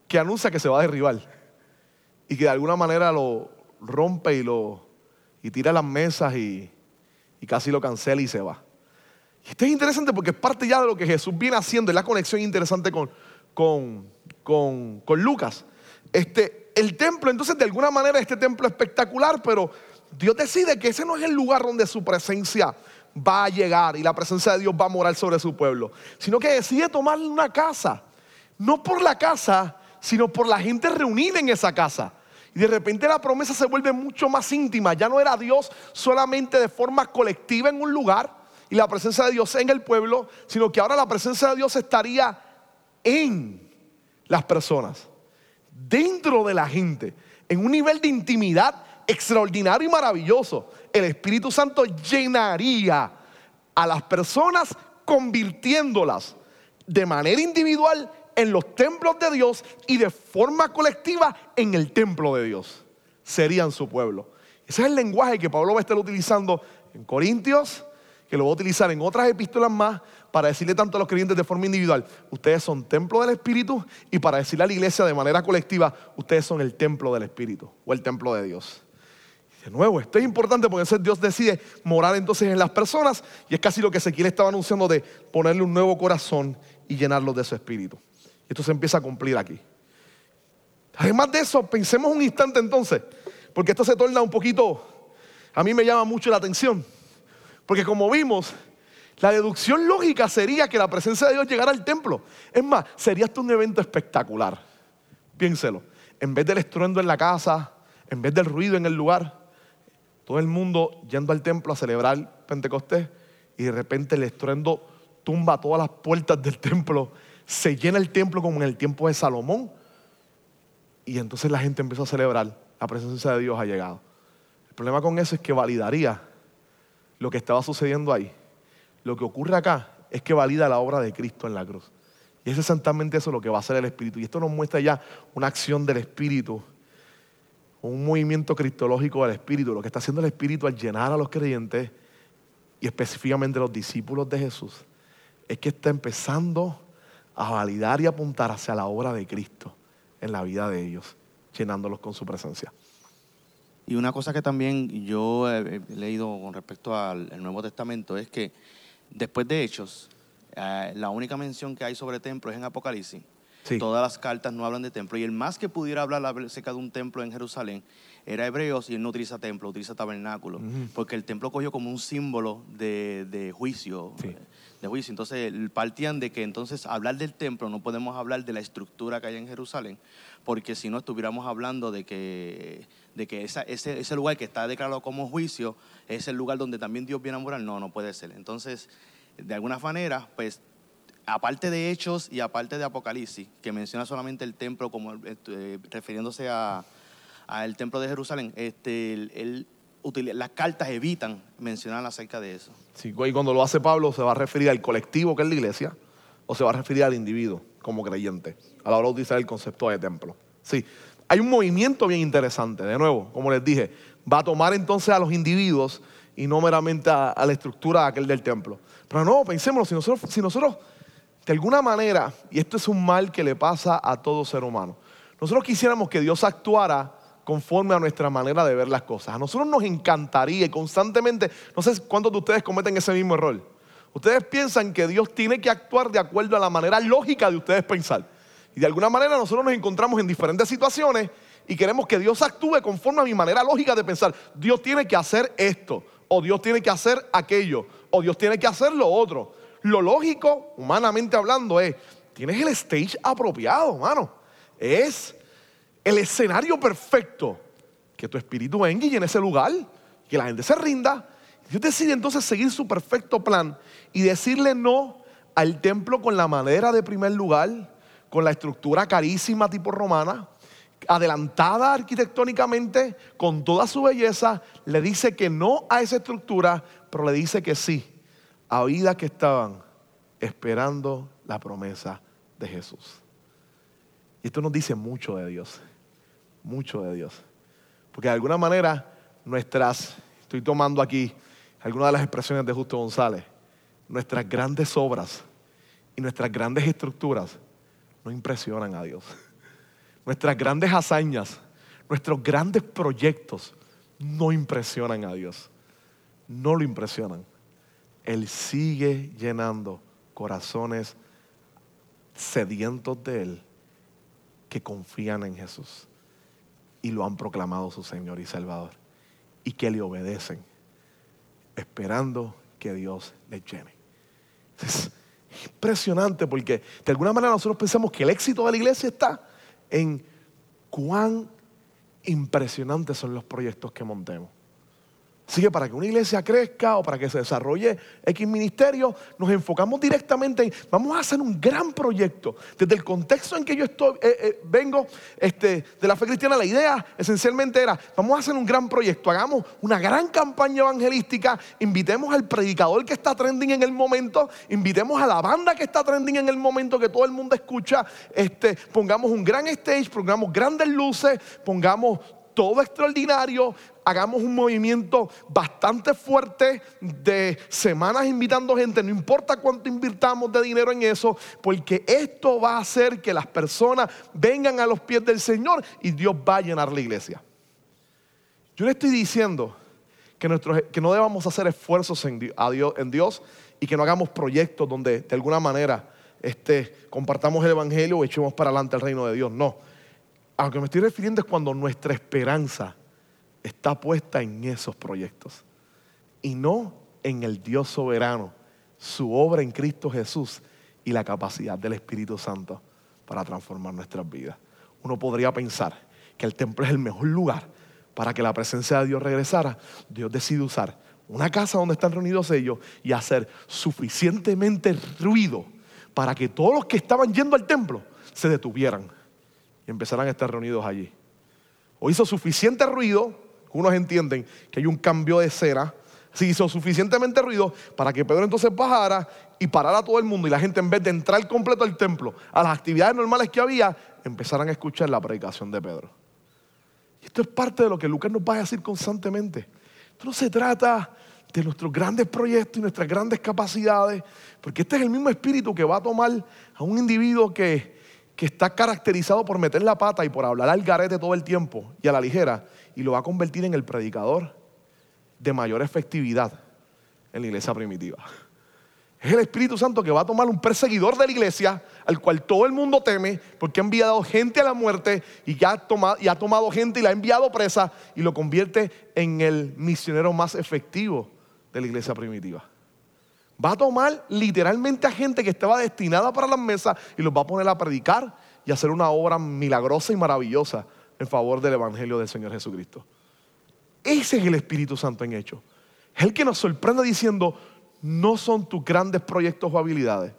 que anuncia que se va a derribar y que de alguna manera lo rompe y lo y tira las mesas y, y casi lo cancela y se va. Esto es interesante porque es parte ya de lo que Jesús viene haciendo, es la conexión interesante con, con, con, Lucas. Este, el templo, entonces de alguna manera este templo espectacular, pero Dios decide que ese no es el lugar donde su presencia va a llegar y la presencia de Dios va a morar sobre su pueblo, sino que decide tomar una casa, no por la casa, sino por la gente reunida en esa casa. Y de repente la promesa se vuelve mucho más íntima, ya no era Dios solamente de forma colectiva en un lugar, y la presencia de Dios en el pueblo, sino que ahora la presencia de Dios estaría en las personas, dentro de la gente, en un nivel de intimidad extraordinario y maravilloso. El Espíritu Santo llenaría a las personas convirtiéndolas de manera individual en los templos de Dios y de forma colectiva en el templo de Dios. Serían su pueblo. Ese es el lenguaje que Pablo va a estar utilizando en Corintios, que lo voy a utilizar en otras epístolas más para decirle tanto a los creyentes de forma individual, ustedes son templo del Espíritu y para decirle a la iglesia de manera colectiva, ustedes son el templo del Espíritu o el templo de Dios. De nuevo, esto es importante porque entonces Dios decide morar entonces en las personas y es casi lo que Ezequiel estaba anunciando de ponerle un nuevo corazón y llenarlo de su espíritu. Y esto se empieza a cumplir aquí. Además de eso, pensemos un instante entonces, porque esto se torna un poquito, a mí me llama mucho la atención. Porque como vimos, la deducción lógica sería que la presencia de Dios llegara al templo. Es más, sería esto un evento espectacular. Piénselo. En vez del estruendo en la casa, en vez del ruido en el lugar, todo el mundo yendo al templo a celebrar Pentecostés y de repente el estruendo tumba todas las puertas del templo, se llena el templo como en el tiempo de Salomón y entonces la gente empezó a celebrar, la presencia de Dios ha llegado. El problema con eso es que validaría lo que estaba sucediendo ahí. Lo que ocurre acá es que valida la obra de Cristo en la cruz. Y es exactamente eso lo que va a hacer el Espíritu. Y esto nos muestra ya una acción del Espíritu, un movimiento cristológico del Espíritu. Lo que está haciendo el Espíritu al llenar a los creyentes y específicamente los discípulos de Jesús, es que está empezando a validar y apuntar hacia la obra de Cristo en la vida de ellos, llenándolos con su presencia. Y una cosa que también yo he leído con respecto al Nuevo Testamento es que después de Hechos, eh, la única mención que hay sobre templo es en Apocalipsis. Sí. Todas las cartas no hablan de templo. Y el más que pudiera hablar acerca de un templo en Jerusalén era Hebreos y él no utiliza templo, utiliza tabernáculo. Porque el templo cogió como un símbolo de, de juicio. Sí. Eh, De juicio. Entonces partían de que entonces hablar del templo no podemos hablar de la estructura que hay en Jerusalén, porque si no estuviéramos hablando de que, de que ese, ese lugar que está declarado como juicio es el lugar donde también Dios viene a morar. No, no puede ser. Entonces, de alguna manera, pues aparte de Hechos y aparte de Apocalipsis, que menciona solamente el templo como eh, refiriéndose a al templo de Jerusalén, este, él- las cartas evitan mencionar acerca de eso. Sí, y cuando lo hace Pablo, ¿se va a referir al colectivo que es la iglesia o se va a referir al individuo como creyente a la hora de utilizar el concepto de templo? Sí, hay un movimiento bien interesante, de nuevo, como les dije, va a tomar entonces a los individuos y no meramente a, la estructura aquel del templo. Pero no, pensémoslo, si nosotros, si nosotros de alguna manera, y esto es un mal que le pasa a todo ser humano, nosotros quisiéramos que Dios actuara conforme a nuestra manera de ver las cosas. A nosotros nos encantaría constantemente, no sé cuántos de ustedes cometen ese mismo error. Ustedes piensan que Dios tiene que actuar de acuerdo a la manera lógica de ustedes pensar. Y de alguna manera nosotros nos encontramos en diferentes situaciones y queremos que Dios actúe conforme a mi manera lógica de pensar. Dios tiene que hacer esto, o Dios tiene que hacer aquello, o Dios tiene que hacer lo otro. Lo lógico, humanamente hablando, es, tienes el stage apropiado, mano. Es el escenario perfecto. Que tu espíritu venga y llene ese lugar, que la gente se rinda. Dios decide entonces seguir su perfecto plan y decirle no al templo con la madera de primer lugar, con la estructura carísima tipo romana, adelantada arquitectónicamente, con toda su belleza, le dice que no a esa estructura, pero le dice que sí a vidas que estaban esperando la promesa de Jesús. Y esto nos dice mucho de Dios, mucho de Dios. Porque de alguna manera nuestras, estoy tomando aquí algunas de las expresiones de Justo González, nuestras grandes obras y nuestras grandes estructuras no impresionan a Dios. Nuestras grandes hazañas, nuestros grandes proyectos no impresionan a Dios. No lo impresionan. Él sigue llenando corazones sedientos de Él que confían en Jesús y lo han proclamado su Señor y Salvador y que le obedecen, esperando que Dios les llene. Es impresionante porque de alguna manera nosotros pensamos que el éxito de la iglesia está en cuán impresionantes son los proyectos que montemos. Así que para que una iglesia crezca o para que se desarrolle X ministerio, nos enfocamos directamente en, vamos a hacer un gran proyecto. Desde el contexto en que yo estoy, eh, eh, vengo este, de la fe cristiana, la idea esencialmente era, vamos a hacer un gran proyecto, hagamos una gran campaña evangelística, invitemos al predicador que está trending en el momento, invitemos a la banda que está trending en el momento, que todo el mundo escucha, este, pongamos un gran stage, pongamos grandes luces, pongamos todo extraordinario, hagamos un movimiento bastante fuerte de semanas invitando gente, no importa cuánto invirtamos de dinero en eso, porque esto va a hacer que las personas vengan a los pies del Señor y Dios va a llenar la iglesia. Yo le estoy diciendo que, nuestros- que no debamos hacer esfuerzos en, Dios, Dios y que no hagamos proyectos donde de alguna manera este, compartamos el Evangelio o echemos para adelante el reino de Dios. No. A lo que me estoy refiriendo es cuando nuestra esperanza está puesta en esos proyectos y no en el Dios soberano, su obra en Cristo Jesús y la capacidad del Espíritu Santo para transformar nuestras vidas. Uno podría pensar que el templo es el mejor lugar para que la presencia de Dios regresara. Dios decide usar una casa donde están reunidos ellos y hacer suficientemente ruido para que todos los que estaban yendo al templo se detuvieran y empezaran a estar reunidos allí. O hizo suficiente ruido, unos entienden que hay un cambio de escena, se hizo suficientemente ruido para que Pedro entonces bajara y parara todo el mundo y la gente en vez de entrar completo al templo, a las actividades normales que había, empezaran a escuchar la predicación de Pedro. Y esto es parte de lo que Lucas nos va a decir constantemente. Esto no se trata de nuestros grandes proyectos y nuestras grandes capacidades, porque este es el mismo espíritu que va a tomar a un individuo que, que está caracterizado por meter la pata y por hablar al garete todo el tiempo y a la ligera, y lo va a convertir en el predicador de mayor efectividad en la iglesia primitiva. Es el Espíritu Santo que va a tomar un perseguidor de la iglesia, al cual todo el mundo teme, porque ha enviado gente a la muerte y, ya ha tomado, y ha tomado gente y la ha enviado presa y lo convierte en el misionero más efectivo de la iglesia primitiva. Va a tomar literalmente a gente que estaba destinada para las mesas y los va a poner a predicar y hacer una obra milagrosa y maravillosa en favor del Evangelio del Señor Jesucristo. Ese es el Espíritu Santo en hecho. Es el que nos sorprende diciendo, no son tus grandes proyectos o habilidades.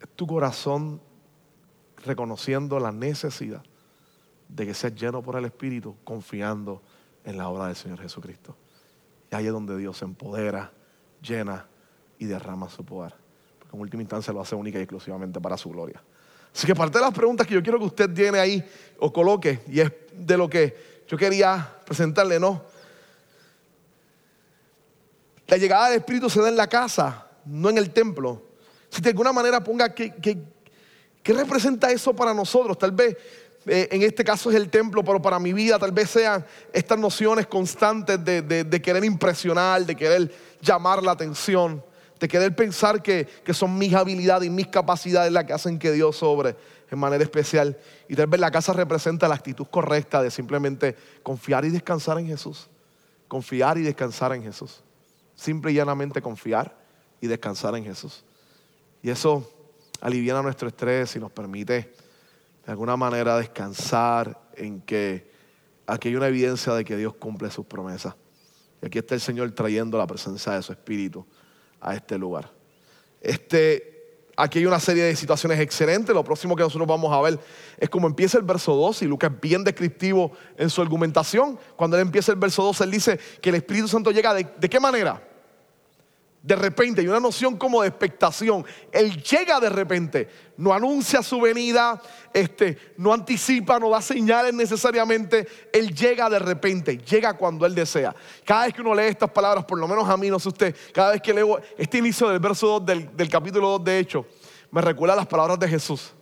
Es tu corazón reconociendo la necesidad de que seas lleno por el Espíritu, confiando en la obra del Señor Jesucristo. Y ahí es donde Dios se empodera, llena y derrama su poder. Porque en última instancia lo hace única y exclusivamente para su gloria. Así que parte de las preguntas que yo quiero que usted tiene ahí o coloque, y es de lo que yo quería presentarle, ¿no? La llegada del Espíritu se da en la casa, no en el templo. Si de alguna manera ponga qué representa eso para nosotros, tal vez eh, en este caso es el templo, pero para mi vida tal vez sean estas nociones constantes de, de, querer impresionar, de querer llamar la atención, de querer pensar que, que son mis habilidades y mis capacidades las que hacen que Dios sobre en manera especial. Y tal vez la casa representa la actitud correcta de simplemente confiar y descansar en Jesús. Confiar y descansar en Jesús. Simple y llanamente confiar y descansar en Jesús. Y eso alivia nuestro estrés y nos permite de alguna manera descansar en que aquí hay una evidencia de que Dios cumple sus promesas. Y aquí está el Señor trayendo la presencia de su Espíritu a este lugar. Este, aquí hay una serie de situaciones excelentes. Lo próximo que nosotros vamos a ver es cómo empieza el verso 2 y Lucas es bien descriptivo en su argumentación. Cuando él empieza el verso 2, él dice que el Espíritu Santo llega de, ¿de qué manera? De repente, hay una noción como de expectación. Él llega de repente, no anuncia su venida, este, no anticipa, no da señales necesariamente. Él llega de repente, llega cuando Él desea. Cada vez que uno lee estas palabras, por lo menos a mí, no sé usted, cada vez que leo este inicio del verso 2 del, del capítulo 2 de Hecho, me recuerda las palabras de Jesús.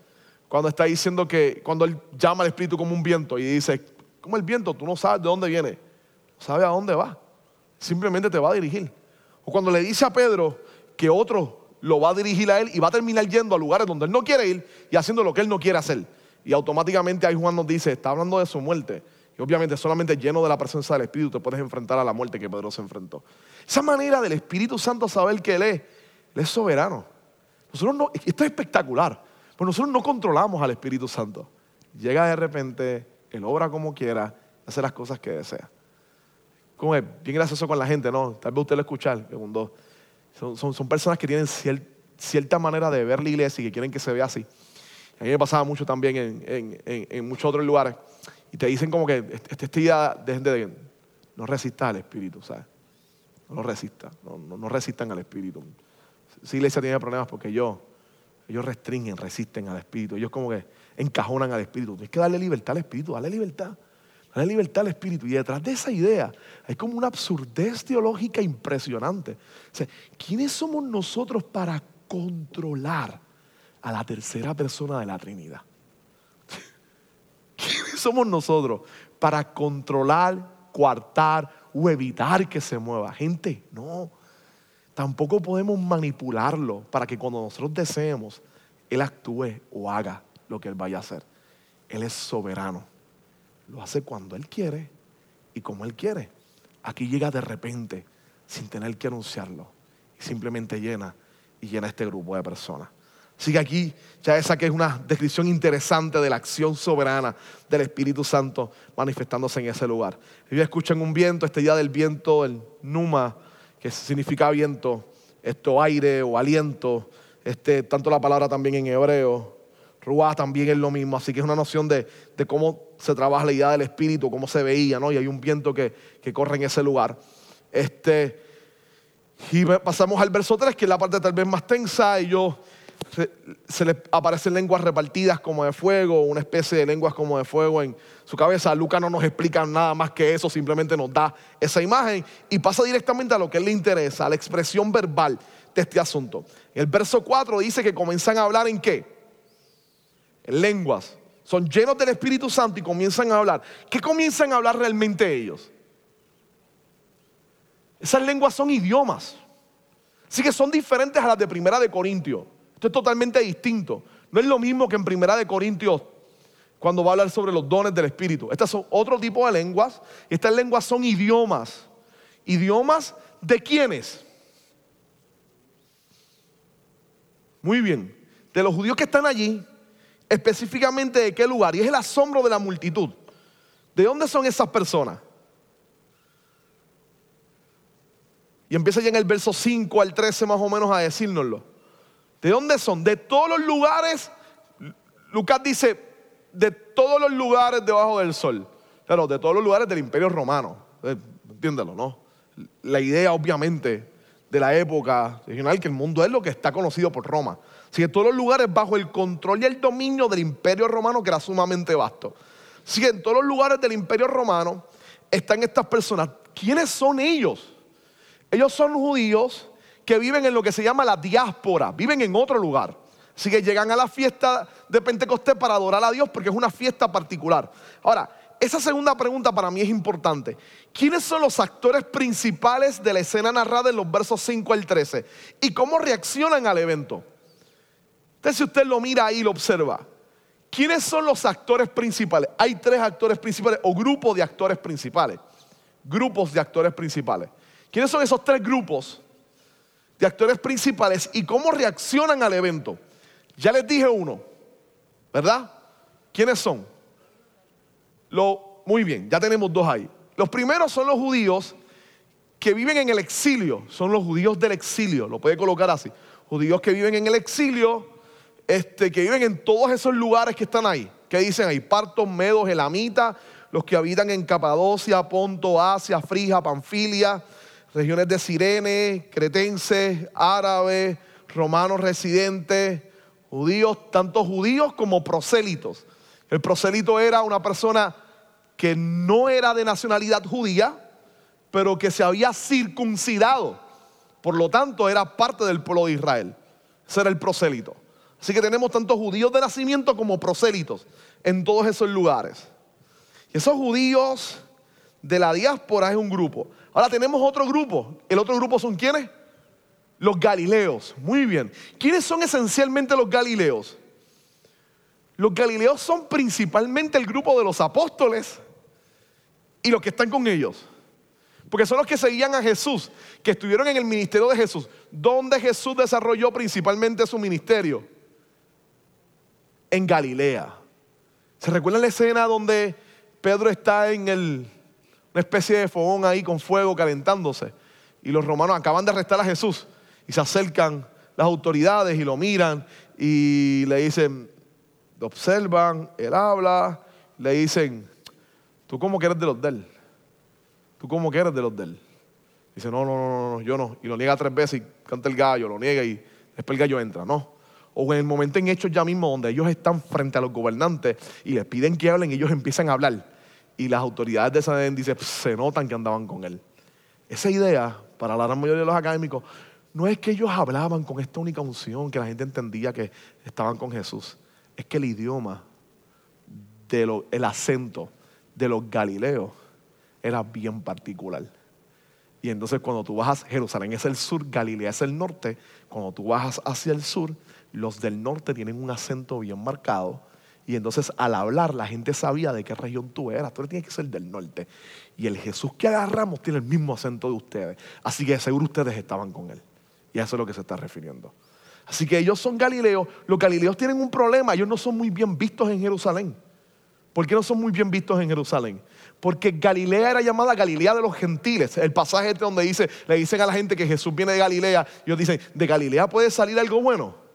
Cuando está diciendo que, cuando Él llama al Espíritu como un viento y dice, como el viento, tú no sabes de dónde viene, no sabes a dónde va, simplemente te va a dirigir. O cuando le dice a Pedro que otro lo va a dirigir a él y va a terminar yendo a lugares donde él no quiere ir y haciendo lo que él no quiere hacer. Y automáticamente ahí Juan nos dice, está hablando de su muerte. Y obviamente solamente lleno de la presencia del Espíritu te puedes enfrentar a la muerte que Pedro se enfrentó. Esa manera del Espíritu Santo saber que Él es, Él es soberano. Nosotros no, esto es espectacular, pero nosotros no controlamos al Espíritu Santo. Llega de repente, Él obra como quiera, hace las cosas que desea. ¿Cómo es? Bien gracioso con la gente, ¿no? Tal vez usted lo escuchar. Son, son, son, personas que tienen cierta manera de ver la iglesia y que quieren que se vea así. A mí me pasaba mucho también en, en, en, muchos otros lugares. Y te dicen como que este, este día dejen de, no resista al Espíritu, ¿sabes? No lo resista, no, no, resistan al Espíritu. Si iglesia tiene problemas porque ellos, ellos restringen, resisten al Espíritu. Ellos como que encajonan al Espíritu. Tienes que darle libertad al Espíritu, darle libertad. La libertad al espíritu. Y detrás de esa idea hay como una absurdez teológica impresionante. ¿quiénes somos nosotros para controlar a la tercera persona de la Trinidad? ¿Quiénes somos nosotros para controlar, coartar o evitar que se mueva? Gente, no. Tampoco podemos manipularlo para que cuando nosotros deseemos, Él actúe o haga lo que Él vaya a hacer. Él es soberano lo hace cuando Él quiere y como Él quiere. Aquí llega de repente, sin tener que anunciarlo. Y simplemente llena y llena este grupo de personas. Así que aquí ya esa que es una descripción interesante de la acción soberana del Espíritu Santo manifestándose en ese lugar. Ellos escuchan un viento, este día del viento, el numa, que significa viento, esto aire o aliento, este, tanto la palabra también en hebreo, Ruah también es lo mismo, así que es una noción de, cómo se trabaja la idea del espíritu, cómo se veía, ¿no? Y hay un viento que, corre en ese lugar. Este, y pasamos al verso 3, que es la parte tal vez más tensa. Ellos se, se les aparecen lenguas repartidas como de fuego, una especie de lenguas como de fuego en su cabeza. Lucas no nos explica nada más que eso, simplemente nos da esa imagen y pasa directamente a lo que le interesa, a la expresión verbal de este asunto. El verso 4 dice que comienzan a hablar en qué? En lenguas. Son llenos del Espíritu Santo y comienzan a hablar. ¿Qué comienzan a hablar realmente ellos? Esas lenguas son idiomas. Así que son diferentes a las de Primera de Corintios. Esto es totalmente distinto. No es lo mismo que en Primera de Corintios cuando va a hablar sobre los dones del Espíritu. Estas son otro tipo de lenguas. Y estas lenguas son idiomas. ¿Idiomas de quiénes? Muy bien. De los judíos que están allí, específicamente de qué lugar. Y es el asombro de la multitud. ¿De dónde son esas personas? Y empieza ya en el verso 5 al 13 más o menos a decírnoslo. ¿De dónde son? De todos los lugares. Lucas dice, de todos los lugares debajo del sol. Pero de todos los lugares del imperio romano. Eh, entiéndelo, ¿no? La idea obviamente de la época regional que el mundo es lo que está conocido por Roma. Que todos los lugares bajo el control y el dominio del imperio romano que era sumamente vasto. Que en todos los lugares del imperio romano están estas personas. ¿Quiénes son ellos? Ellos son judíos que viven en lo que se llama la diáspora, viven en otro lugar. Así que llegan a la fiesta de Pentecostés para adorar a Dios porque es una fiesta particular. Ahora, esa segunda pregunta para mí es importante. ¿Quiénes son los actores principales de la escena narrada en los versos 5 al 13? ¿Y cómo reaccionan al evento? Entonces, si usted lo mira ahí y lo observa, ¿quiénes son los actores principales? Hay tres actores principales o grupos de actores principales. Grupos de actores principales. ¿Quiénes son esos tres grupos de actores principales y cómo reaccionan al evento? Ya les dije uno, ¿verdad? ¿Quiénes son? Muy bien, ya tenemos dos ahí. Los primeros son los judíos que viven en el exilio, son los judíos del exilio, lo puede colocar así. Judíos que viven en el exilio, este, que viven en todos esos lugares que están ahí. ¿Qué dicen ahí? Partos, medos, elamitas, los que habitan en Capadocia, Ponto, Asia, Frija, Panfilia, regiones de Sirene, cretenses, árabes, romanos residentes, judíos, tanto judíos como prosélitos. El prosélito era una persona que no era de nacionalidad judía, pero que se había circuncidado. Por lo tanto, era parte del pueblo de Israel. Ese era el prosélito. Así que tenemos tanto judíos de nacimiento como prosélitos en todos esos lugares. Y esos judíos de la diáspora es un grupo. Ahora tenemos otro grupo. El otro grupo son quiénes? Los galileos. Muy bien. ¿Quiénes son esencialmente los galileos? Los galileos son principalmente el grupo de los apóstoles y los que están con ellos. Porque son los que seguían a Jesús, que estuvieron en el ministerio de Jesús. ¿Dónde Jesús desarrolló principalmente su ministerio? En Galilea. ¿Se recuerdan la escena donde Pedro está en el una especie de fogón ahí con fuego calentándose. Y los romanos acaban de arrestar a Jesús y se acercan las autoridades y lo miran y le dicen, lo observan, él habla, le dicen, ¿tú cómo que eres de los de él? ¿Tú cómo que eres de los de él? Dice, no, no, no, no, yo no. Y lo niega tres veces y canta el gallo, lo niega y después el gallo entra, no. O en el momento en hechos ya mismo donde ellos están frente a los gobernantes y les piden que hablen, ellos empiezan a hablar y las autoridades de San dice, se notan que andaban con él. Esa idea, para la gran mayoría de los académicos, no es que ellos hablaban con esta única unción, que la gente entendía que estaban con Jesús. Es que el idioma, de el acento de los galileos era bien particular. Y entonces cuando tú a Jerusalén es el sur, Galilea es el norte, cuando tú bajas hacia el sur, los del norte tienen un acento bien marcado y entonces al hablar la gente sabía de qué región tú eras. Tú tienes que ser del norte. Y el Jesús que agarramos tiene el mismo acento de ustedes. Así que seguro ustedes estaban con él. Y a eso es lo que se está refiriendo. Así que ellos son galileos. Los galileos tienen un problema. Ellos no son muy bien vistos en Jerusalén. ¿Por qué no son muy bien vistos en Jerusalén? Porque Galilea era llamada Galilea de los gentiles. El pasaje este donde dice, le dicen a la gente que Jesús viene de Galilea. Ellos dicen, ¿de Galilea puede salir algo bueno?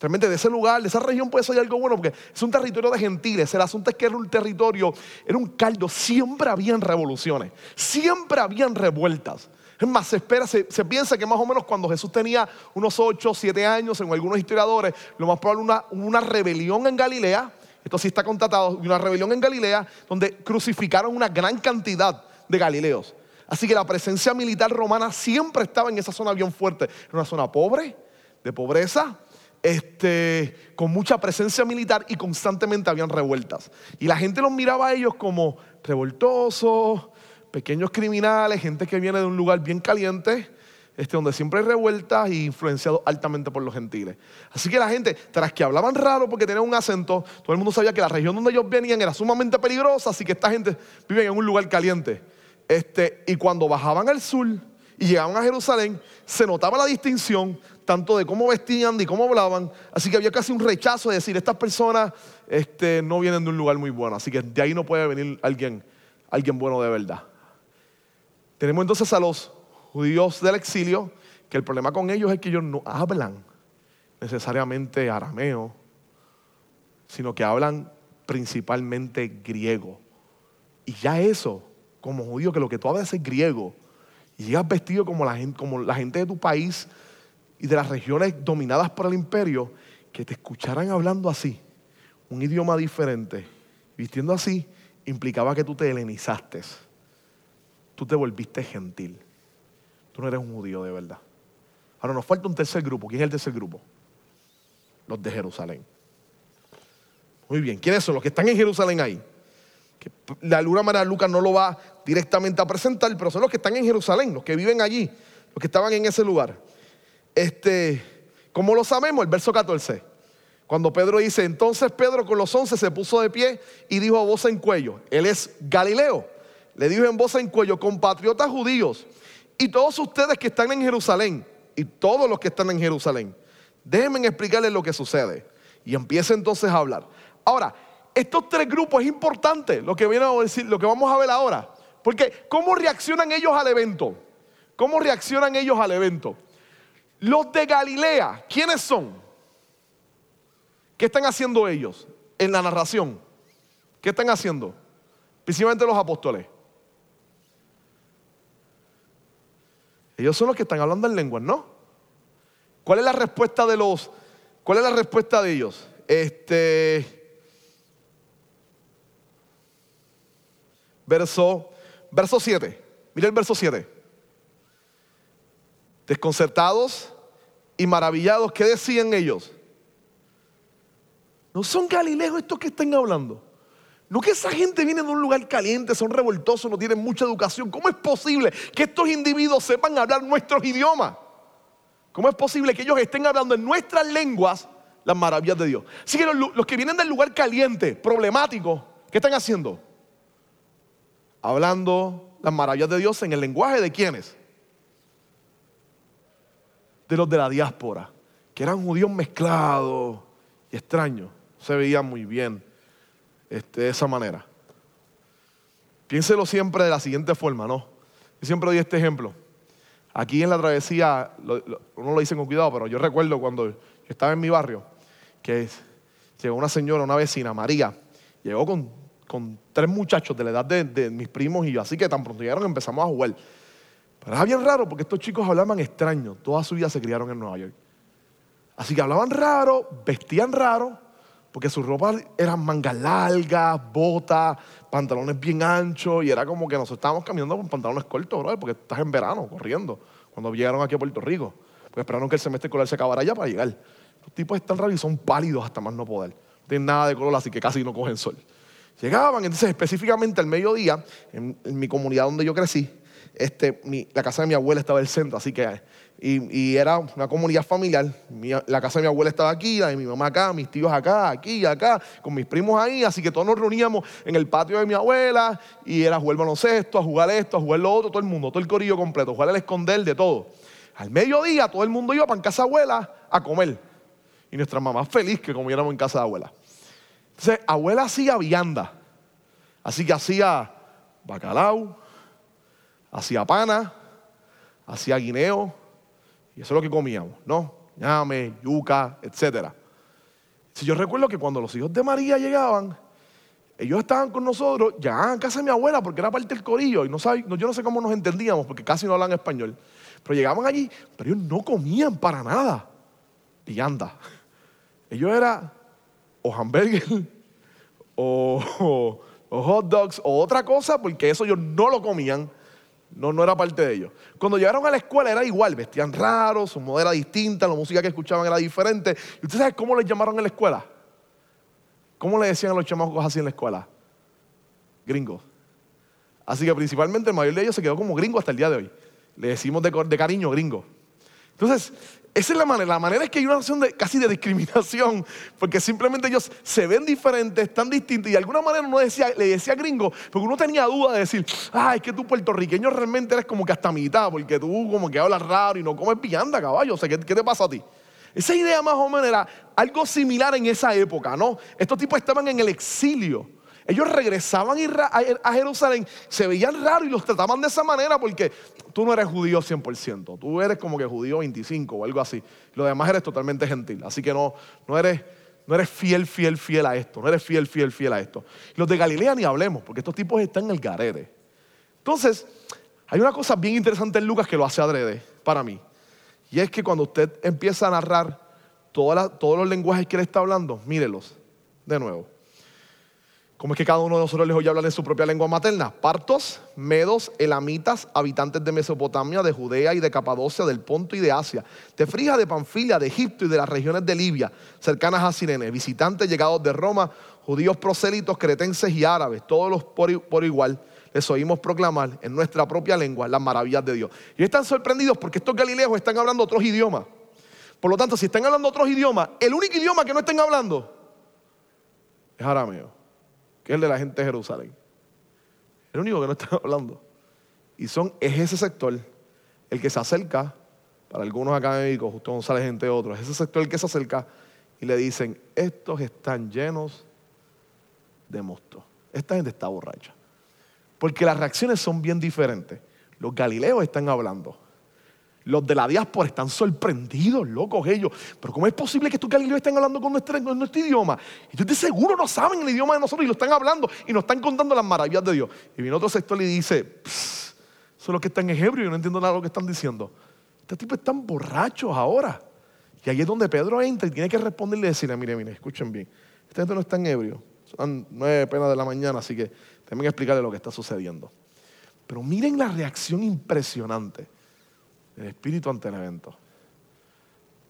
Realmente de ese lugar, de esa región puede salir algo bueno porque es un territorio de gentiles. El asunto es que era un territorio, era un caldo. Siempre habían revoluciones, siempre habían revueltas. Es más, se espera, se, piensa que más o menos cuando Jesús tenía unos 8, 7 años, según algunos historiadores, lo más probable una, una rebelión en Galilea, esto sí está contratado, una rebelión en Galilea, donde crucificaron una gran cantidad de galileos. Así que la presencia militar romana siempre estaba en esa zona bien fuerte. Era una zona pobre, de pobreza, este, con mucha presencia militar y constantemente habían revueltas. Y la gente los miraba a ellos como revoltosos, pequeños criminales, gente que viene de un lugar bien caliente, este, donde siempre hay revueltas y influenciados altamente por los gentiles. Así que la gente, tras que hablaban raro porque tenían un acento, todo el mundo sabía que la región donde ellos venían era sumamente peligrosa, así que esta gente vive en un lugar caliente. Este, y cuando bajaban al sur y llegaban a Jerusalén, se notaba la distinción tanto de cómo vestían, de cómo hablaban. Así que había casi un rechazo de decir, estas personas este, no vienen de un lugar muy bueno, así que de ahí no puede venir alguien, alguien bueno de verdad. Tenemos entonces a los judíos del exilio, que el problema con ellos es que ellos no hablan necesariamente arameo, sino que hablan principalmente griego. Y ya eso, como judío, que lo que tú hablas es griego, y llegas vestido como la, gente, como la gente de tu país y de las regiones dominadas por el imperio, que te escucharan hablando así, un idioma diferente, vistiendo así, implicaba que tú te helenizaste. Tú te volviste gentil. Tú no eres un judío de verdad. Ahora nos falta un tercer grupo. ¿Quién es el tercer grupo? Los de Jerusalén. Muy bien. ¿Quiénes son los que están en Jerusalén ahí? Que de alguna manera Lucas no lo va directamente a presentar, pero son los que están en Jerusalén, los que viven allí, los que estaban en ese lugar. Este, ¿Cómo lo sabemos? El verso 14. Cuando Pedro dice, entonces Pedro con los once se puso de pie y dijo a voz en cuello, él es Galileo. Le dijo en voz en cuello, compatriotas judíos y todos ustedes que están en Jerusalén y todos los que están en Jerusalén, déjenme explicarles lo que sucede. Y empieza entonces a hablar. Ahora, estos tres grupos es importante lo que viene a decir, lo que vamos a ver ahora. Porque, ¿cómo reaccionan ellos al evento? ¿Cómo reaccionan ellos al evento? Los de Galilea, ¿quiénes son? ¿Qué están haciendo ellos en la narración? ¿Qué están haciendo? Principalmente los apóstoles. Ellos son los que están hablando en lenguas, ¿no? ¿Cuál es la respuesta de los, cuál es la respuesta de ellos? Este, verso, verso 7. Mira el verso 7. Desconcertados y maravillados, ¿qué decían ellos? No son galileos estos que están hablando. No que esa gente viene de un lugar caliente, son revoltosos, no tienen mucha educación. ¿Cómo es posible que estos individuos sepan hablar nuestros idiomas? ¿Cómo es posible que ellos estén hablando en nuestras lenguas las maravillas de Dios? Así que los, que vienen del lugar caliente, problemático, ¿qué están haciendo? Hablando las maravillas de Dios en el lenguaje de quiénes? De los de la diáspora, que eran judíos mezclados y extraños. Se veían muy bien este, de esa manera. Piénselo siempre de la siguiente forma, ¿no? Yo siempre doy este ejemplo. Aquí en la travesía, uno lo dice con cuidado, pero yo recuerdo cuando estaba en mi barrio, que llegó una señora, una vecina, María, llegó con, tres muchachos de la edad de, mis primos y yo, así que tan pronto llegaron empezamos a jugar. Pero era bien raro porque estos chicos hablaban extraño, toda su vida se criaron en Nueva York. Así que hablaban raro, vestían raro, porque su ropa eran mangas largas, botas, pantalones bien anchos, y era como que nos estábamos caminando con pantalones cortos, porque estás en verano, corriendo, cuando llegaron aquí a Puerto Rico. Porque esperaron que el semestre escolar se acabara ya para llegar. Los tipos están raros y son pálidos hasta más no poder. No tienen nada de color, así que casi no cogen sol. Llegaban, entonces específicamente al mediodía, en, mi comunidad donde yo crecí, este, la casa de mi abuela estaba en el centro, así que y, era una comunidad familiar. la casa de mi abuela estaba aquí, la de mi mamá acá, mis tíos acá, aquí, acá, con mis primos ahí. Así que todos nos reuníamos en el patio de mi abuela y era jugar baloncesto, a jugar esto, a jugar lo otro, todo el mundo, todo el corillo completo, jugar al esconder, de todo. Al mediodía todo el mundo iba para en casa de abuela a comer. Y nuestra mamá feliz que comiéramos en casa de abuela. Entonces, abuela hacía vianda. Así que hacía bacalao, hacía pana, hacía guineo, y eso es lo que comíamos, ¿no? Ñame, yuca, etc. Si yo recuerdo que cuando los hijos de María llegaban, ellos estaban con nosotros, llegaban a casa de mi abuela porque era parte del corillo y no yo no sé cómo nos entendíamos porque casi no hablan español. Pero llegaban allí, pero ellos no comían para nada. Y anda. Ellos eran o hamburger o- o hot dogs o otra cosa porque eso ellos no lo comían. No, no era parte de ellos. Cuando llegaron a la escuela era igual, vestían raros, su moda era distinta, la música que escuchaban era diferente. ¿Y usted sabe cómo les llamaron en la escuela? ¿Cómo le decían a los chamacos así en la escuela? Gringos. Así que principalmente el mayor de ellos se quedó como gringo hasta el día de hoy. Le decimos de, de cariño gringo. Entonces, esa es la manera. La manera es que hay una acción de, casi de discriminación, porque simplemente ellos se ven diferentes, están distintos, y de alguna manera uno decía, le decía gringo, porque uno tenía duda de decir, ah, es que tú puertorriqueño realmente eres como que hasta mitad, porque tú como que hablas raro y no comes vianda, caballo. O sea, ¿qué, qué te pasa a ti? Esa idea más o menos era algo similar en esa época, ¿no? Estos tipos estaban en el exilio. Ellos regresaban a Jerusalén, se veían raros y los trataban de esa manera porque tú no eres judío 100%, tú eres como que judío 25 o algo así. Lo demás eres totalmente gentil, así que no, no, eres, no eres fiel, fiel, fiel a esto, no eres fiel, fiel, fiel a esto. Los de Galilea ni hablemos porque estos tipos están en el garete. Entonces, hay una cosa bien interesante en Lucas que lo hace adrede para mí. Y es que cuando usted empieza a narrar todos los lenguajes que él está hablando, mírelos de nuevo. ¿Cómo es que cada uno de nosotros les oye hablar en su propia lengua materna? Partos, medos, elamitas, habitantes de Mesopotamia, de Judea y de Capadocia, del Ponto y de Asia, de Frigia, de Panfilia, de Egipto y de las regiones de Libia, cercanas a Sirene, visitantes llegados de Roma, judíos prosélitos, cretenses y árabes, todos los por, por igual, les oímos proclamar en nuestra propia lengua las maravillas de Dios. Y están sorprendidos porque estos galileos están hablando otros idiomas. Por lo tanto, si están hablando otros idiomas, el único idioma que no estén hablando es arameo, el de la gente de Jerusalén. El único que no están hablando. Y son, es ese sector el que se acerca, para algunos académicos, Justo González, entre otros, es ese sector el que se acerca y le dicen, estos están llenos de mosto. Esta gente está borracha. Porque las reacciones son bien diferentes. Los galileos están hablando. Los de la diáspora están sorprendidos, locos ellos. Pero ¿cómo es posible que estos galileos estén hablando con nuestro, nuestro idioma? Y tú de seguro no saben el idioma de nosotros y lo están hablando y nos están contando las maravillas de Dios. Y viene otro sector y dice, "Pss, eso es lo que está en hebreo y yo no entiendo nada de lo que están diciendo. Estos tipos están borrachos ahora. Y ahí es donde Pedro entra y tiene que responderle y decirle, mire, mire, escuchen bien. Esta gente no está en ebrio. Son nueve penas de la mañana, así que que explicarle lo que está sucediendo. Pero miren la reacción impresionante del Espíritu ante el evento.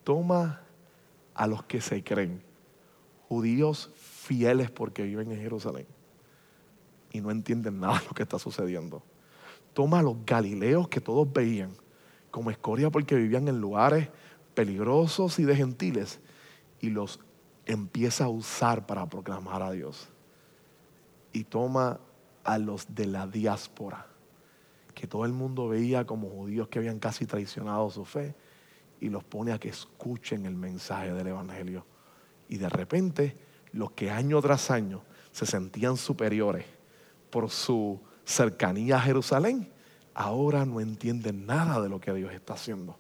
Toma a los que se creen judíos fieles porque viven en Jerusalén y no entienden nada de lo que está sucediendo. Toma a los galileos que todos veían como escoria porque vivían en lugares peligrosos y de gentiles y los empieza a usar para proclamar a Dios. Y toma a los de la diáspora que todo el mundo veía como judíos que habían casi traicionado su fe y los pone a que escuchen el mensaje del Evangelio. Y de repente, los que año tras año se sentían superiores por su cercanía a Jerusalén, ahora no entienden nada de lo que Dios está haciendo.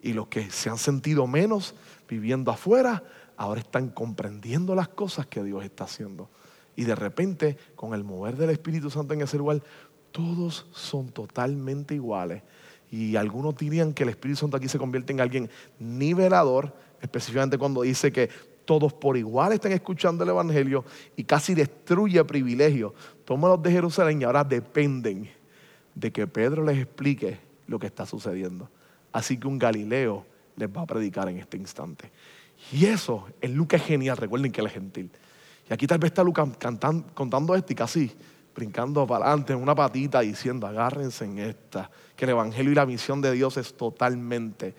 Y los que se han sentido menos viviendo afuera, ahora están comprendiendo las cosas que Dios está haciendo. Y de repente, con el mover del Espíritu Santo en ese lugar, todos son totalmente iguales. Y algunos dirían que el Espíritu Santo aquí se convierte en alguien nivelador, específicamente cuando dice que todos por igual están escuchando el Evangelio y casi destruye privilegios. Toma los de Jerusalén y ahora dependen de que Pedro les explique lo que está sucediendo. Así que un Galileo les va a predicar en este instante. Y eso en Lucas es genial, recuerden que él es gentil. Y aquí tal vez está Lucas contando esto y casi brincando para adelante en una patita diciendo, agárrense en esta, que el Evangelio y la misión de Dios es totalmente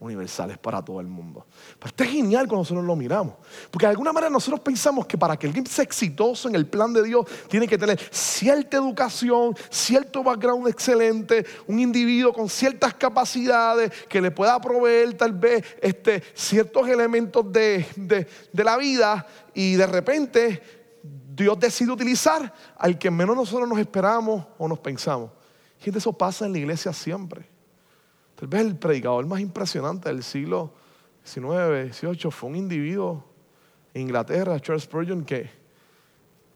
universal, es para todo el mundo. Pero esto es genial cuando nosotros lo miramos, porque de alguna manera nosotros pensamos que para que alguien sea exitoso en el plan de Dios, tiene que tener cierta educación, cierto background excelente, un individuo con ciertas capacidades que le pueda proveer tal vez este, ciertos elementos de, de- de la vida y de repente Dios decide utilizar al que menos nosotros nos esperamos o nos pensamos. Gente, eso pasa en la iglesia siempre. Tal vez el predicador más impresionante del siglo XIX, XVIII fue un individuo en Inglaterra, Charles Spurgeon, que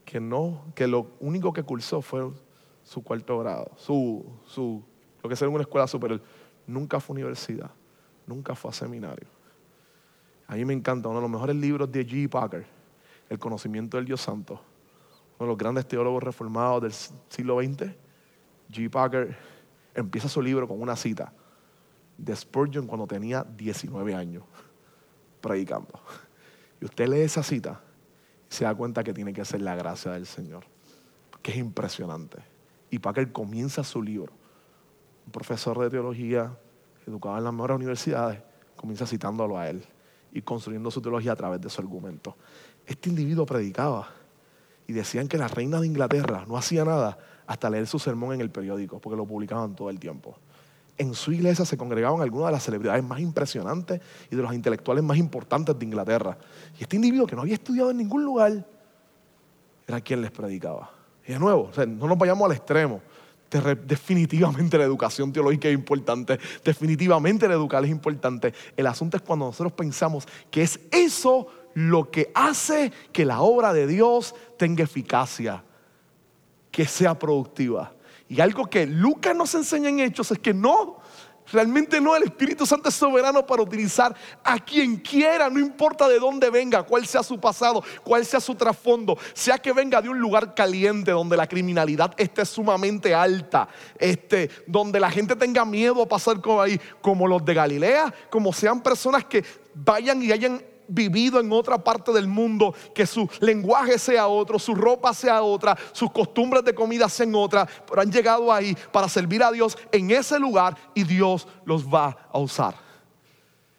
que no, que lo único que cursó fue su cuarto grado, su, su, lo que sea una escuela superior. Nunca fue universidad, nunca fue a seminario. A mí me encanta uno de los mejores libros de G. Packer, El conocimiento del Dios Santo. Uno de los grandes teólogos reformados del siglo XX. G. Packer empieza su libro con una cita de Spurgeon cuando tenía 19 años, predicando. Y usted lee esa cita y se da cuenta que tiene que ser la gracia del Señor, que es impresionante. Y Packer comienza su libro. Un profesor de teología, educado en las mejores universidades, comienza citándolo a él y construyendo su teología a través de su argumento. Este individuo predicaba y decían que la reina de Inglaterra no hacía nada hasta leer su sermón en el periódico, porque lo publicaban todo el tiempo. En su iglesia se congregaban algunas de las celebridades más impresionantes y de los intelectuales más importantes de Inglaterra. Y este individuo que no había estudiado en ningún lugar era quien les predicaba. Y de nuevo, no nos vayamos al extremo. Definitivamente la educación teológica es importante, definitivamente la educación es importante. El asunto es cuando nosotros pensamos que es eso lo que hace que la obra de Dios tenga eficacia, que sea productiva. Y algo que Lucas nos enseña en Hechos es que no, Realmente no, el Espíritu Santo es soberano para utilizar a quien quiera, no importa de dónde venga, cuál sea su pasado, cuál sea su trasfondo, sea que venga de un lugar caliente donde la criminalidad esté sumamente alta, este, donde la gente tenga miedo a pasar por ahí, como los de Galilea, como sean personas que vayan y hayan vivido en otra parte del mundo, que su lenguaje sea otro, su ropa sea otra, sus costumbres de comida sean otra, pero han llegado ahí para servir a Dios en ese lugar y Dios los va a usar.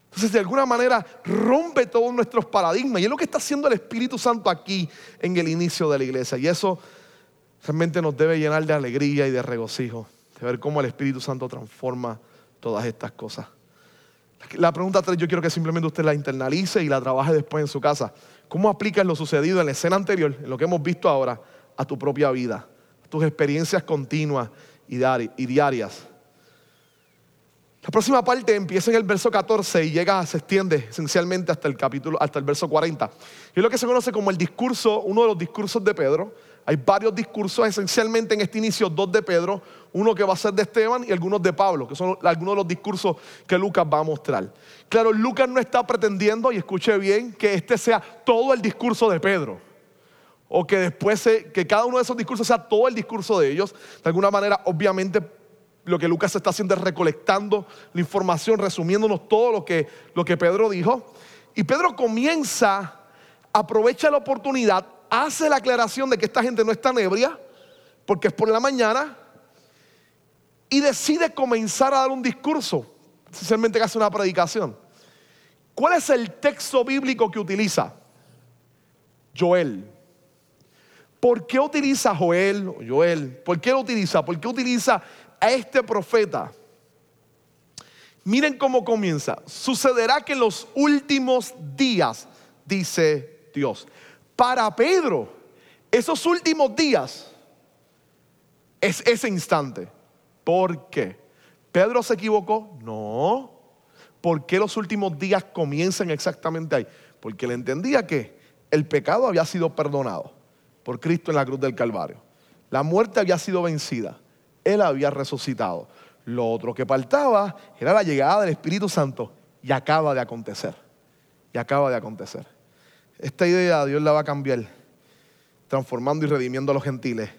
Entonces, de alguna manera, rompe todos nuestros paradigmas. Y es lo que está haciendo el Espíritu Santo aquí en el inicio de la iglesia. Y eso realmente nos debe llenar de alegría y de regocijo, de ver cómo el Espíritu Santo transforma todas estas cosas. La pregunta 3 yo quiero que simplemente usted la internalice y la trabaje después en su casa. ¿Cómo aplicas lo sucedido en la escena anterior, en lo que hemos visto ahora, a tu propia vida, tus experiencias continuas y diarias? La próxima parte empieza en el verso 14 y llega, se extiende esencialmente hasta el capítulo, hasta el verso 40. Y es lo que se conoce como el discurso, uno de los discursos de Pedro. Hay varios discursos, esencialmente en este inicio, dos de Pedro, uno que va a ser de Esteban y algunos de Pablo, que son algunos de los discursos que Lucas va a mostrar. Claro, Lucas no está pretendiendo, y escuche bien, que este sea todo el discurso de Pedro. O que después, que cada uno de esos discursos sea todo el discurso de ellos. De alguna manera, obviamente, lo que Lucas está haciendo es recolectando la información, resumiéndonos todo lo que, lo que Pedro dijo. Y Pedro comienza, aprovecha la oportunidad, hace la aclaración de que esta gente no está ebria, porque es por la mañana, y decide comenzar a dar un discurso, esencialmente que hace una predicación. ¿Cuál es el texto bíblico que utiliza? Joel. ¿Por qué utiliza Joel o Joel? ¿Por qué lo utiliza? ¿Por qué utiliza a este profeta? Miren cómo comienza. Sucederá que en los últimos días, dice Dios. Para Pedro, esos últimos días es ese instante. ¿Por qué? ¿Pedro se equivocó? No. ¿Por qué los últimos días comienzan exactamente ahí? Porque él entendía que el pecado había sido perdonado por Cristo en la cruz del Calvario. La muerte había sido vencida. Él había resucitado. Lo otro que faltaba era la llegada del Espíritu Santo y acaba de acontecer. Y acaba de acontecer. Esta idea Dios la va a cambiar, transformando y redimiendo a los gentiles.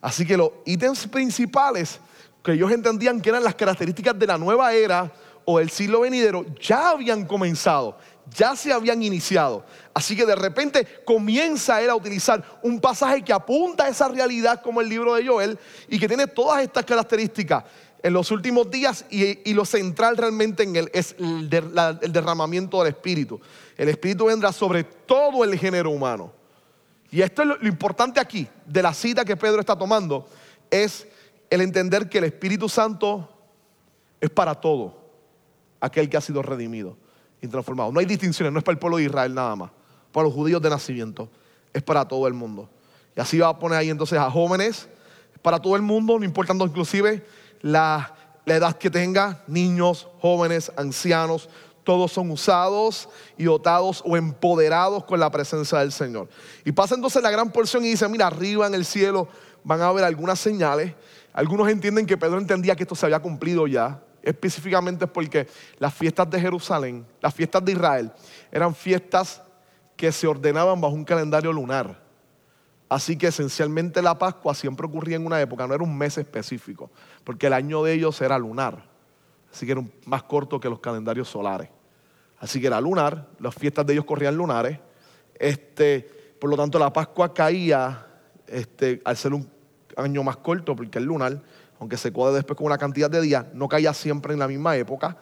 Así que los ítems principales que ellos entendían que eran las características de la nueva era o del siglo venidero ya habían comenzado, ya se habían iniciado. Así que de repente comienza él a utilizar un pasaje que apunta a esa realidad como el libro de Joel y que tiene todas estas características en los últimos días y, lo central realmente en él es el, el derramamiento del Espíritu. El Espíritu vendrá sobre todo el género humano. Y esto es lo importante aquí de la cita que Pedro está tomando, es el entender que el Espíritu Santo es para todo aquel que ha sido redimido y transformado. No hay distinciones, no es para el pueblo de Israel nada más, para los judíos de nacimiento, es para todo el mundo. Y así va a poner ahí entonces a jóvenes, para todo el mundo, no importando inclusive la, la edad que tenga, niños, jóvenes, ancianos, Todos son usados y dotados o empoderados con la presencia del Señor. Y pasa entonces la gran porción y dice, mira, arriba en el cielo van a haber algunas señales. Algunos entienden que Pedro entendía que esto se había cumplido ya. Específicamente porque las fiestas de Jerusalén, las fiestas de Israel, eran fiestas que se ordenaban bajo un calendario lunar. Así que esencialmente la Pascua siempre ocurría en una época, no era un mes específico, porque el año de ellos era lunar. Así que era más corto que los calendarios solares. Así que era lunar, las fiestas de ellos corrían lunares. Este, por lo tanto, la Pascua caía este, al ser un año más corto, porque el lunar, aunque se code después con una cantidad de días, no caía siempre en la misma época.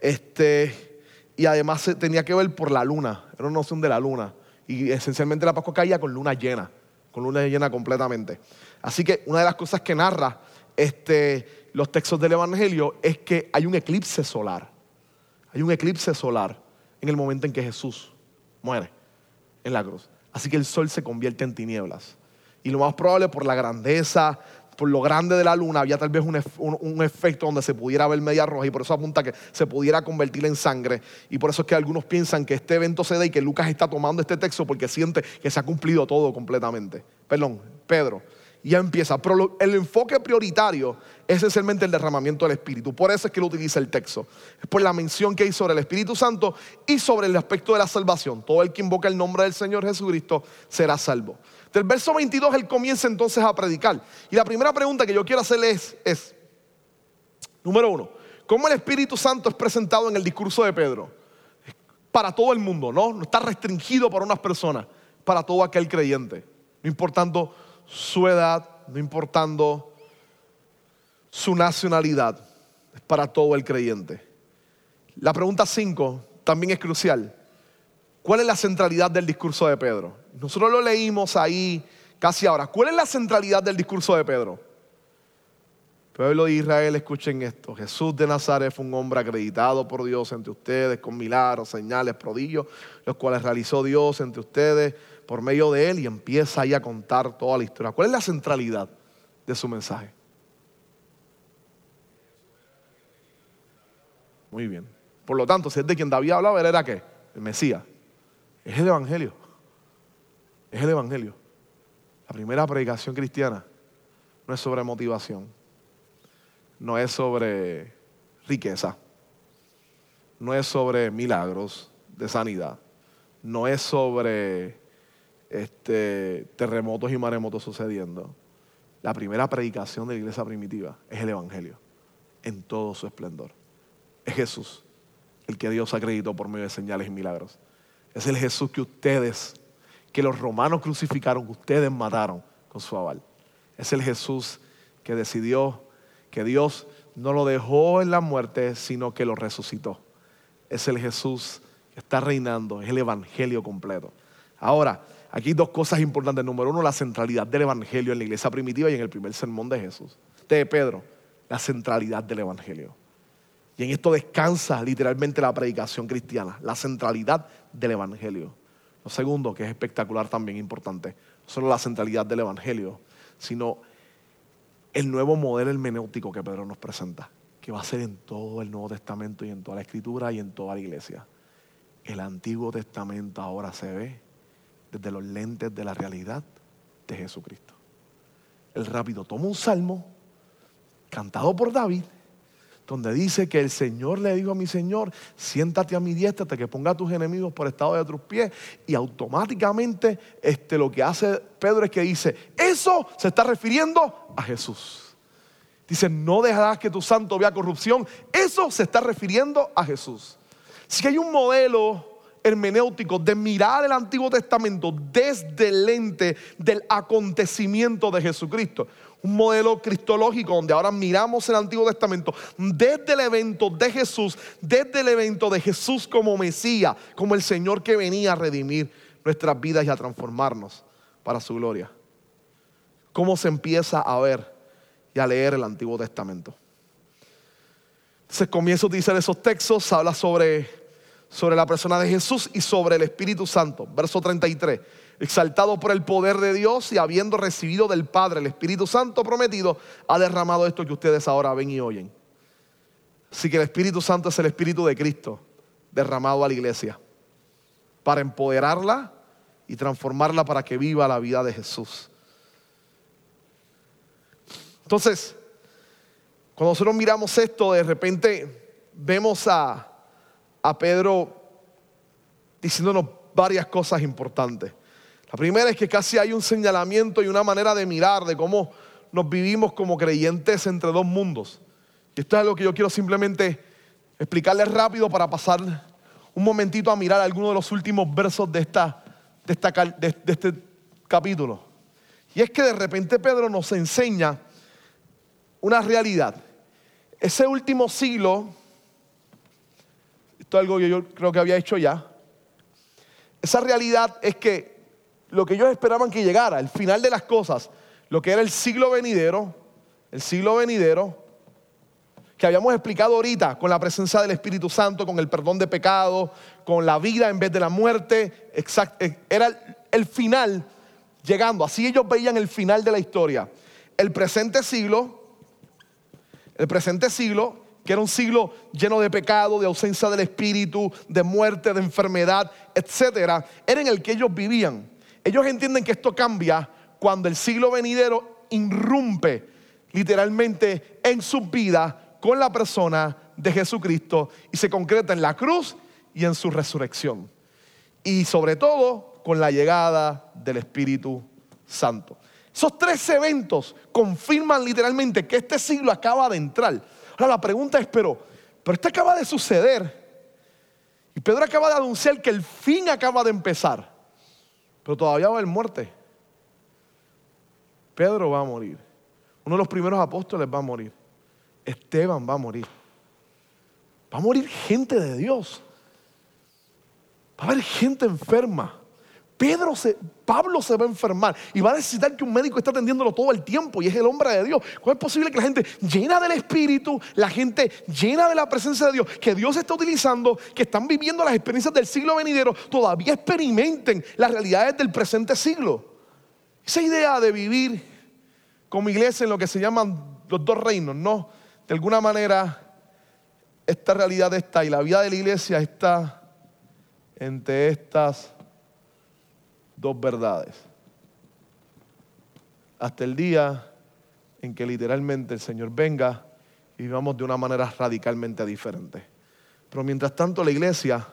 Este, y además tenía que ver por la luna, era una noción de la luna. Y esencialmente la Pascua caía con luna llena con luna llena completamente. Así que una de las cosas que narra este, los textos del Evangelio es que hay un eclipse solar. Hay un eclipse solar en el momento en que Jesús muere en la cruz. Así que el sol se convierte en tinieblas. Y lo más probable por la grandeza, por lo grande de la luna, había tal vez un, efecto donde se pudiera ver media roja y por eso apunta que se pudiera convertir en sangre. Y por eso es que algunos piensan que este evento se da y que Lucas está tomando este texto porque siente que se ha cumplido todo completamente. Perdón, Pedro. Ya empieza. Pero el enfoque prioritario es esencialmente el derramamiento del Espíritu. Por eso es que lo utiliza el texto. Es por la mención que hay sobre el Espíritu Santo y sobre el aspecto de la salvación. Todo el que invoca el nombre del Señor Jesucristo será salvo. Del verso 22 él comienza entonces a predicar. Y la primera pregunta que yo quiero hacerle es, número uno, ¿cómo el Espíritu Santo es presentado en el discurso de Pedro? Para todo el mundo, ¿no? No está restringido para unas personas, para todo aquel creyente. No importando su edad, no importando su nacionalidad, es para todo el creyente. La pregunta 5 también es crucial. ¿Cuál es la centralidad del discurso de Pedro? Nosotros lo leímos ahí casi ahora. ¿Cuál es la centralidad del discurso de Pedro? Pueblo de Israel, escuchen esto. Jesús de Nazaret fue un hombre acreditado por Dios entre ustedes con milagros, señales, prodigios, los cuales realizó Dios entre ustedes por medio de él y empieza ahí a contar toda la historia. ¿Cuál es la centralidad de su mensaje? Muy bien. Por lo tanto, si es de quien David hablaba, él era qué? El Mesías. Es el Evangelio. Es el Evangelio. La primera predicación cristiana no es sobre motivación, no es sobre riqueza, no es sobre milagros de sanidad, no es sobre este, terremotos y maremotos sucediendo. La primera predicación de la iglesia primitiva es el Evangelio en todo su esplendor. Es Jesús, el que Dios acreditó por medio de señales y milagros. Es el Jesús que ustedes, que los romanos crucificaron, ustedes mataron con su aval. Es el Jesús que decidió que Dios no lo dejó en la muerte, sino que lo resucitó. Es el Jesús que está reinando, es el Evangelio completo. Ahora, aquí dos cosas importantes. Número uno, la centralidad del Evangelio en la iglesia primitiva y en el primer sermón de Jesús. De Pedro, la centralidad del Evangelio. Y en esto descansa literalmente la predicación cristiana, la centralidad del Evangelio. Lo segundo, que es espectacular también importante, no solo la centralidad del Evangelio, sino el nuevo modelo hermenéutico que Pedro nos presenta, que va a ser en todo el Nuevo Testamento y en toda la Escritura y en toda la iglesia. El Antiguo Testamento ahora se ve desde los lentes de la realidad de Jesucristo. El rápido toma un salmo cantado por David donde dice que el Señor le dijo a mi Señor, siéntate a mi diestra hasta que ponga a tus enemigos por estado de tus pies. Y automáticamente este, lo que hace Pedro es que dice, eso se está refiriendo a Jesús. Dice, no dejarás que tu santo vea corrupción. Eso se está refiriendo a Jesús. Si hay un modelo hermenéutico de mirar el Antiguo Testamento desde el lente del acontecimiento de Jesucristo un modelo cristológico donde ahora miramos el Antiguo Testamento desde el evento de Jesús, desde el evento de Jesús como Mesías, como el Señor que venía a redimir nuestras vidas y a transformarnos para su gloria. ¿Cómo se empieza a ver y a leer el Antiguo Testamento? Se comienza a utilizar esos textos, habla sobre, sobre la persona de Jesús y sobre el Espíritu Santo. Verso 33 exaltado por el poder de Dios y habiendo recibido del Padre el Espíritu Santo prometido, ha derramado esto que ustedes ahora ven y oyen. Así que el Espíritu Santo es el Espíritu de Cristo, derramado a la iglesia para empoderarla y transformarla para que viva la vida de Jesús. Entonces, cuando nosotros miramos esto, de repente vemos a, a Pedro diciéndonos varias cosas importantes. La primera es que casi hay un señalamiento y una manera de mirar de cómo nos vivimos como creyentes entre dos mundos. Y esto es algo que yo quiero simplemente explicarles rápido para pasar un momentito a mirar algunos de los últimos versos de, esta, de, de este capítulo. Y es que de repente Pedro nos enseña una realidad. Ese último siglo, esto es algo que yo creo que había hecho ya, esa realidad es que lo que ellos esperaban que llegara, el final de las cosas, lo que era el siglo venidero, el siglo venidero, que habíamos explicado ahorita, con la presencia del Espíritu Santo, con el perdón de pecado, con la vida en vez de la muerte, eh, era el final llegando. Así ellos veían el final de la historia. El presente siglo, el presente siglo, que era un siglo lleno de pecado, de ausencia del Espíritu, de muerte, de enfermedad, etcétera, era en el que ellos vivían. Ellos entienden que esto cambia cuando el siglo venidero irrumpe literalmente en su vida con la persona de Jesucristo y se concreta en la cruz y en su resurrección. Y sobre todo con la llegada del Espíritu Santo. Esos tres eventos confirman literalmente que este siglo acaba de entrar. Ahora la pregunta es, pero, pero esto acaba de suceder. Y Pedro acaba de anunciar que el fin acaba de empezar. Pero todavía va a haber muerte. Pedro va a morir. Uno de los primeros apóstoles va a morir. Esteban va a morir. Va a morir gente de Dios. Va a haber gente enferma. Pedro se, Pablo se va a enfermar y va a necesitar que un médico esté atendiéndolo todo el tiempo y es el hombre de Dios. ¿Cómo es posible que la gente llena del Espíritu, la gente llena de la presencia de Dios, que Dios está utilizando, que están viviendo las experiencias del siglo venidero, todavía experimenten las realidades del presente siglo? Esa idea de vivir como iglesia en lo que se llaman los dos reinos, no de alguna manera esta realidad está y la vida de la iglesia está entre estas dos verdades. Hasta el día en que literalmente el Señor venga y vivamos de una manera radicalmente diferente. Pero mientras tanto la iglesia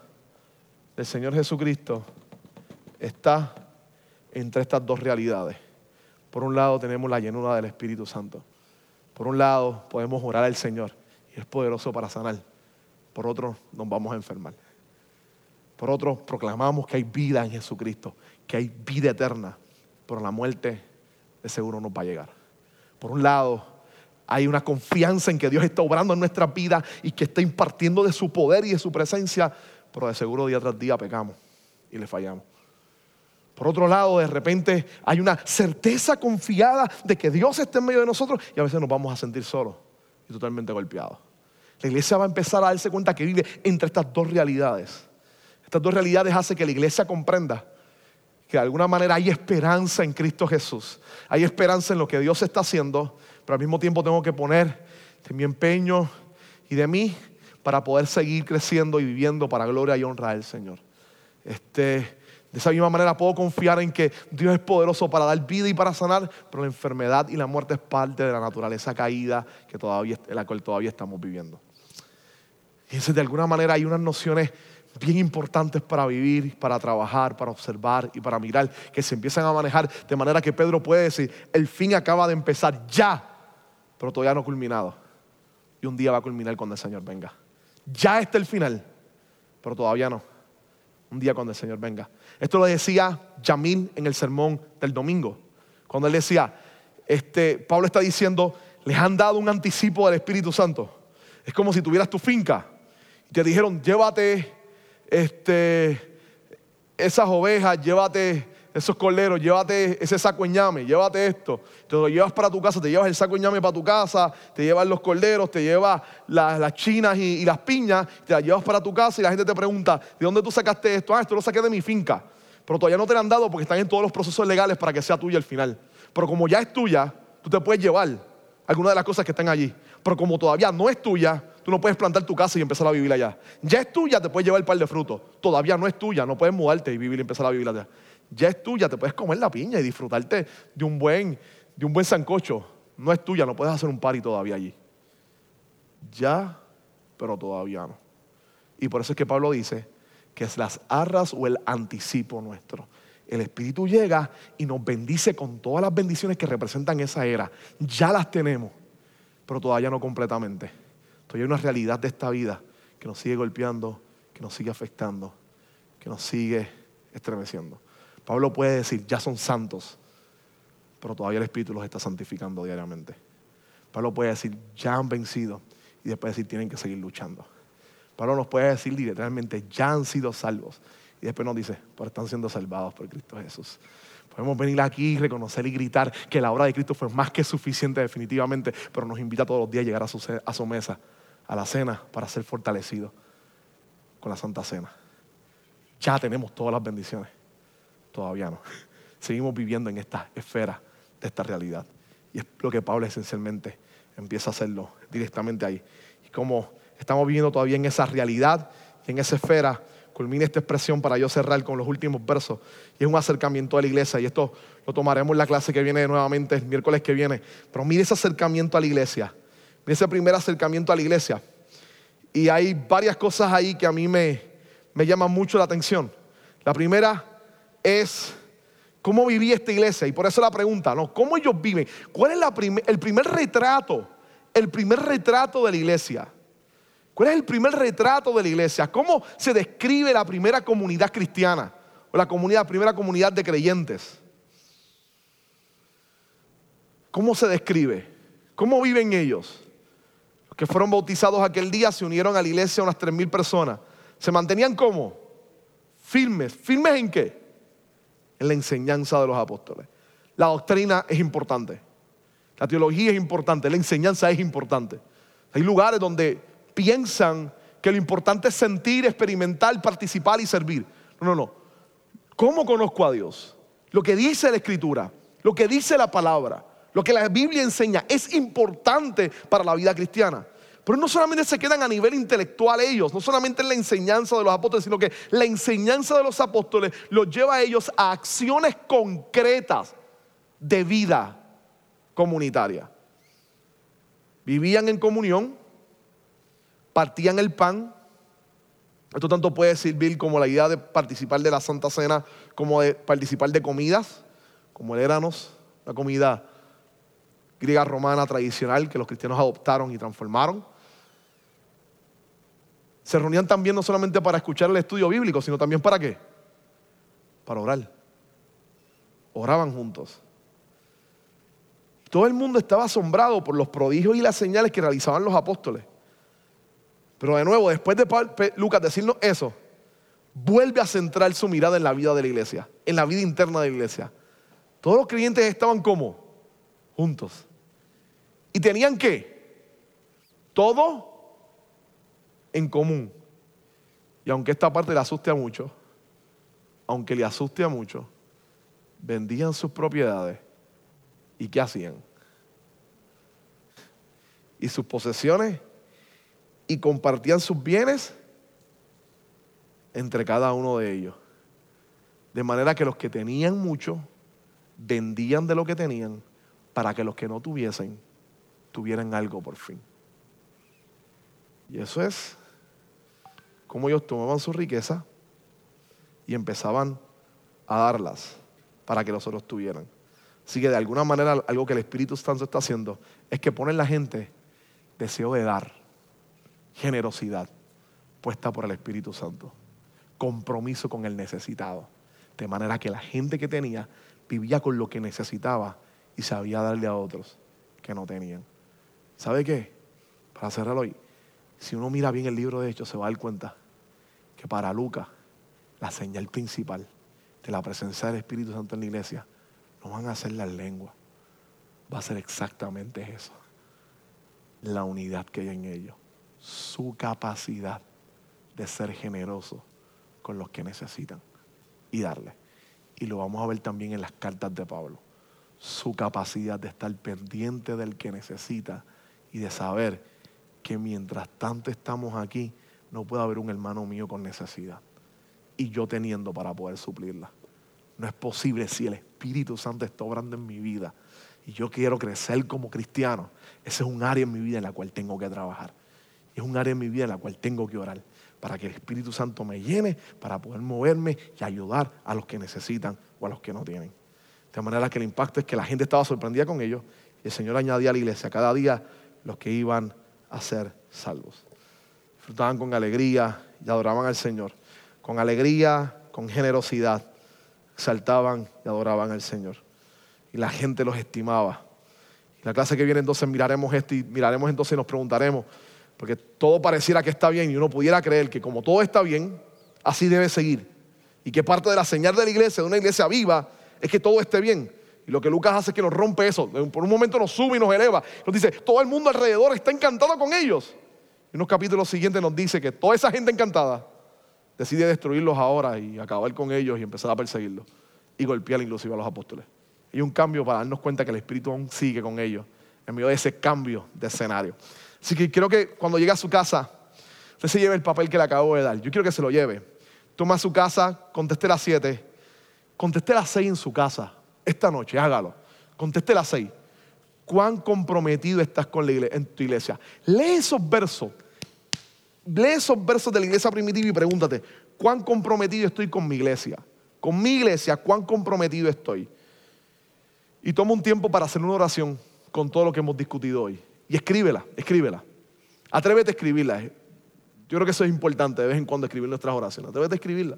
del Señor Jesucristo está entre estas dos realidades. Por un lado tenemos la llenura del Espíritu Santo por un lado, podemos orar al Señor y es poderoso para sanar. Por otro, nos vamos a enfermar. Por otro, proclamamos que hay vida en Jesucristo, que hay vida eterna, pero la muerte de seguro nos va a llegar. Por un lado, hay una confianza en que Dios está obrando en nuestra vida y que está impartiendo de su poder y de su presencia, pero de seguro día tras día pecamos y le fallamos. Por otro lado, de repente hay una certeza confiada de que Dios está en medio de nosotros y a veces nos vamos a sentir solos y totalmente golpeados. La iglesia va a empezar a darse cuenta que vive entre estas dos realidades. Estas dos realidades hacen que la iglesia comprenda de alguna manera hay esperanza en Cristo Jesús. Hay esperanza en lo que Dios está haciendo, pero al mismo tiempo tengo que poner de mi empeño y de mí para poder seguir creciendo y viviendo para gloria y honra del Señor. Este, de esa misma manera puedo confiar en que Dios es poderoso para dar vida y para sanar, pero la enfermedad y la muerte es parte de la naturaleza caída que todavía, en la cual todavía estamos viviendo. Y de alguna manera hay unas nociones bien importantes para vivir, para trabajar, para observar y para mirar, que se empiezan a manejar de manera que Pedro puede decir, el fin acaba de empezar ya, pero todavía no culminado. Y un día va a culminar cuando el Señor venga. Ya está el final, pero todavía no un día cuando el Señor venga. Esto lo decía Yamil en el sermón del domingo, cuando él decía, este, Pablo está diciendo, les han dado un anticipo del Espíritu Santo. Es como si tuvieras tu finca y te dijeron, llévate este, esas ovejas, llévate esos corderos, llévate ese saco ñame, llévate esto. Te lo llevas para tu casa, te llevas el saco ñame para tu casa, te llevas los corderos, te llevas las, chinas y, las piñas, te las llevas para tu casa y la gente te pregunta, ¿de dónde tú sacaste esto? Ah, esto lo saqué de mi finca. Pero todavía no te lo han dado porque están en todos los procesos legales para que sea tuya al final. Pero como ya es tuya, tú te puedes llevar algunas de las cosas que están allí. Pero como todavía no es tuya, tú no puedes plantar tu casa y empezar a vivir allá. Ya es tuya, te puedes llevar el par de frutos. Todavía no es tuya, no puedes mudarte y vivir y empezar a vivir allá. Ya es tuya, te puedes comer la piña y disfrutarte de un buen, de un buen sancocho. No es tuya, no puedes hacer un party todavía allí. Ya, pero todavía no. Y por eso es que Pablo dice que es las arras o el anticipo nuestro. El Espíritu llega y nos bendice con todas las bendiciones que representan esa era. Ya las tenemos, pero todavía no completamente. Todavía hay una realidad de esta vida que nos sigue golpeando, que nos sigue afectando, que nos sigue estremeciendo. Pablo puede decir, ya son santos, pero todavía el Espíritu los está santificando diariamente. Pablo puede decir, ya han vencido, y después decir, tienen que seguir luchando. Pablo nos puede decir literalmente, ya han sido salvos. Y después nos dice, pero están siendo salvados por Cristo Jesús. Podemos venir aquí, reconocer y gritar que la obra de Cristo fue más que suficiente definitivamente, pero nos invita todos los días a llegar a su mesa, a la cena, para ser fortalecidos con la Santa Cena. Ya tenemos todas las bendiciones. Todavía no. Seguimos viviendo en esta esfera de esta realidad. Y es lo que Pablo esencialmente empieza a hacerlo directamente ahí. Y como estamos viviendo todavía en esa realidad y en esa esfera, culmina esta expresión para yo cerrar con los últimos versos. Y es un acercamiento a la iglesia. Y esto lo tomaremos en la clase que viene nuevamente, el miércoles que viene. Pero mire ese acercamiento a la iglesia. Ese primer acercamiento a la iglesia. Y hay varias cosas ahí que a mí me, me llaman mucho la atención. La primera es cómo vivía esta iglesia. Y por eso la pregunta, ¿no? ¿Cómo ellos viven? ¿Cuál es el primer retrato? El primer retrato de la iglesia. ¿Cuál es el primer retrato de la iglesia? ¿Cómo se describe la primera comunidad cristiana? O la comunidad, primera comunidad de creyentes. ¿Cómo se describe? ¿Cómo viven ellos? Que fueron bautizados aquel día se unieron a la iglesia unas 3.000 personas. ¿Se mantenían como? Firmes. ¿Firmes en qué? En la enseñanza de los apóstoles. La doctrina es importante. La teología es importante. La enseñanza es importante. Hay lugares donde piensan que lo importante es sentir, experimentar, participar y servir. No, no, no. ¿Cómo conozco a Dios? Lo que dice la Escritura, lo que dice la palabra, lo que la Biblia enseña es importante para la vida cristiana. Pero no solamente se quedan a nivel intelectual ellos, no solamente en la enseñanza de los apóstoles, sino que la enseñanza de los apóstoles los lleva a ellos a acciones concretas de vida comunitaria. Vivían en comunión, partían el pan. Esto tanto puede servir como la idea de participar de la Santa Cena, como de participar de comidas, como el éranos, la comida griega romana tradicional que los cristianos adoptaron y transformaron. Se reunían también no solamente para escuchar el estudio bíblico, sino también para qué? Para orar. Oraban juntos. Todo el mundo estaba asombrado por los prodigios y las señales que realizaban los apóstoles. Pero de nuevo, después de Lucas decirnos eso, vuelve a centrar su mirada en la vida de la iglesia, en la vida interna de la iglesia. Todos los creyentes estaban como juntos. Y tenían que todo en común. Y aunque esta parte le asuste a muchos, aunque le asuste a muchos, vendían sus propiedades. ¿Y qué hacían? Y sus posesiones y compartían sus bienes entre cada uno de ellos. De manera que los que tenían mucho vendían de lo que tenían para que los que no tuviesen tuvieran algo por fin. Y eso es como ellos tomaban su riqueza y empezaban a darlas para que los otros tuvieran. Así que de alguna manera algo que el Espíritu Santo está haciendo es que pone en la gente deseo de dar generosidad puesta por el Espíritu Santo, compromiso con el necesitado, de manera que la gente que tenía vivía con lo que necesitaba y sabía darle a otros que no tenían. ¿Sabe qué? Para cerrarlo hoy, si uno mira bien el libro de Hechos, se va a dar cuenta que para Lucas, la señal principal de la presencia del Espíritu Santo en la iglesia no van a ser las lenguas, va a ser exactamente eso, la unidad que hay en ellos su capacidad de ser generoso con los que necesitan y darle. Y lo vamos a ver también en las cartas de Pablo. Su capacidad de estar pendiente del que necesita y de saber que mientras tanto estamos aquí, no pueda haber un hermano mío con necesidad y yo teniendo para poder suplirla. No es posible si el Espíritu Santo está obrando en mi vida y yo quiero crecer como cristiano. Ese es un área en mi vida en la cual tengo que trabajar. Es un área en mi vida en la cual tengo que orar para que el Espíritu Santo me llene, para poder moverme y ayudar a los que necesitan o a los que no tienen. De manera que el impacto es que la gente estaba sorprendida con ellos y el Señor añadía a la iglesia cada día los que iban a ser salvos. Disfrutaban con alegría y adoraban al Señor. Con alegría, con generosidad, exaltaban y adoraban al Señor. Y la gente los estimaba. La clase que viene entonces miraremos esto y miraremos entonces y nos preguntaremos, porque todo pareciera que está bien y uno pudiera creer que como todo está bien, así debe seguir. Y que parte de la señal de la iglesia, de una iglesia viva, es que todo esté bien. Y lo que Lucas hace es que nos rompe eso. Por un momento nos sube y nos eleva. Nos dice, todo el mundo alrededor está encantado con ellos. Y unos capítulos siguientes nos dice que toda esa gente encantada decide destruirlos ahora y acabar con ellos y empezar a perseguirlos. Y golpear inclusive a los apóstoles. Y un cambio para darnos cuenta que el Espíritu aún sigue con ellos en medio de ese cambio de escenario. Así que quiero que cuando llegue a su casa, usted se lleve el papel que le acabo de dar. Yo quiero que se lo lleve. Toma su casa, conteste las 7, conteste las 6 en su casa. Esta noche, hágalo. Conteste las 6. ¿Cuán comprometido estás con la iglesia, en tu iglesia? Lee esos versos. Lee esos versos de la iglesia primitiva y pregúntate, ¿cuán comprometido estoy con mi iglesia? Con mi iglesia, ¿cuán comprometido estoy? Y toma un tiempo para hacer una oración con todo lo que hemos discutido hoy. Y escríbela, escríbela. Atrévete a escribirla. Yo creo que eso es importante de vez en cuando escribir nuestras oraciones. Atrévete a escribirla.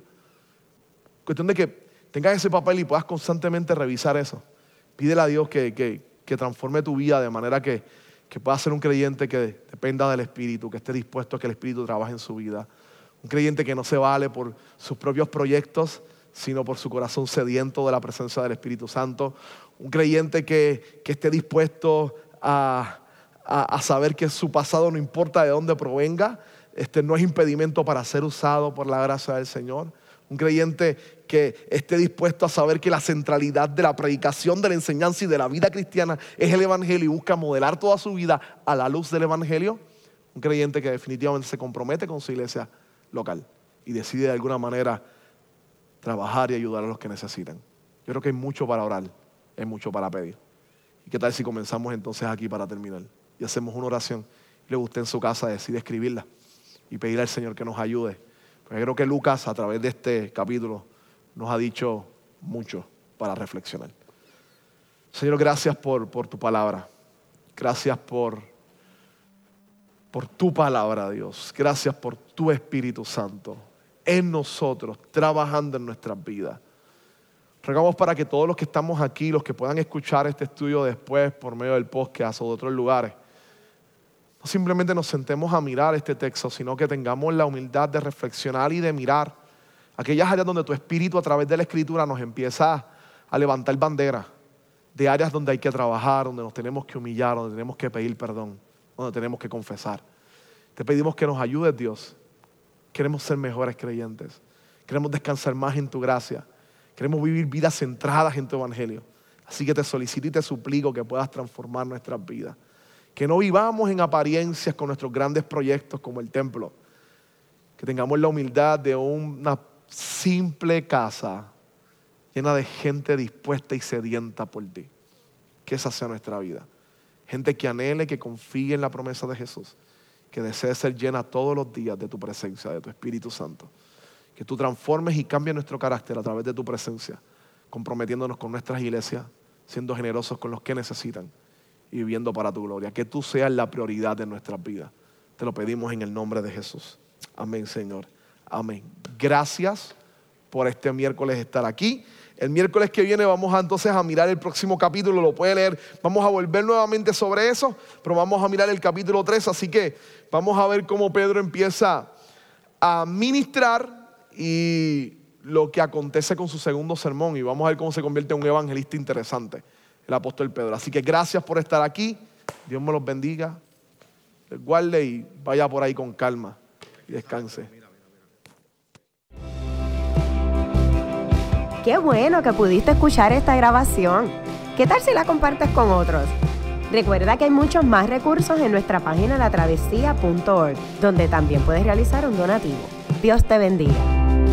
Cuestión de que tengas ese papel y puedas constantemente revisar eso. Pídele a Dios que, que, transforme tu vida de manera que, que ser un creyente que dependa del Espíritu, que esté dispuesto a que el Espíritu trabaje en su vida. Un creyente que no se vale por sus propios proyectos, sino por su corazón sediento de la presencia del Espíritu Santo. Un creyente que, que esté dispuesto a, a, saber que su pasado no importa de dónde provenga, este no es impedimento para ser usado por la gracia del Señor. Un creyente que esté dispuesto a saber que la centralidad de la predicación, de la enseñanza y de la vida cristiana es el Evangelio y busca modelar toda su vida a la luz del Evangelio. Un creyente que definitivamente se compromete con su iglesia local y decide de alguna manera trabajar y ayudar a los que necesitan. Yo creo que hay mucho para orar, hay mucho para pedir. ¿Y qué tal si comenzamos entonces aquí para terminar? y hacemos una oración. Le guste en su casa, decide escribirla y pedir al Señor que nos ayude. Porque creo que Lucas, a través de este capítulo, nos ha dicho mucho para reflexionar. Señor, gracias por, por tu palabra. Gracias por, por tu palabra, Dios. Gracias por tu Espíritu Santo en nosotros, trabajando en nuestras vidas. Rogamos para que todos los que estamos aquí, los que puedan escuchar este estudio después por medio del podcast o de otros lugares, no simplemente nos sentemos a mirar este texto, sino que tengamos la humildad de reflexionar y de mirar aquellas áreas donde tu espíritu a través de la escritura nos empieza a levantar bandera, de áreas donde hay que trabajar, donde nos tenemos que humillar, donde tenemos que pedir perdón, donde tenemos que confesar. Te pedimos que nos ayudes, Dios. Queremos ser mejores creyentes. Queremos descansar más en tu gracia. Queremos vivir vidas centradas en tu evangelio. Así que te solicito y te suplico que puedas transformar nuestras vidas. Que no vivamos en apariencias con nuestros grandes proyectos como el templo. Que tengamos la humildad de una simple casa llena de gente dispuesta y sedienta por ti. Que esa sea nuestra vida. Gente que anhele, que confíe en la promesa de Jesús. Que desee ser llena todos los días de tu presencia, de tu Espíritu Santo. Que tú transformes y cambies nuestro carácter a través de tu presencia, comprometiéndonos con nuestras iglesias, siendo generosos con los que necesitan y viviendo para tu gloria. Que tú seas la prioridad de nuestras vidas. Te lo pedimos en el nombre de Jesús. Amén, Señor. Amén. Gracias por este miércoles estar aquí. El miércoles que viene vamos a, entonces a mirar el próximo capítulo, lo puede leer. Vamos a volver nuevamente sobre eso, pero vamos a mirar el capítulo 3. Así que vamos a ver cómo Pedro empieza a ministrar y lo que acontece con su segundo sermón. Y vamos a ver cómo se convierte en un evangelista interesante el apóstol Pedro. Así que gracias por estar aquí. Dios me los bendiga. Les guarde y vaya por ahí con calma y descanse. Qué bueno que pudiste escuchar esta grabación. ¿Qué tal si la compartes con otros? Recuerda que hay muchos más recursos en nuestra página latravesía.org, donde también puedes realizar un donativo. Dios te bendiga.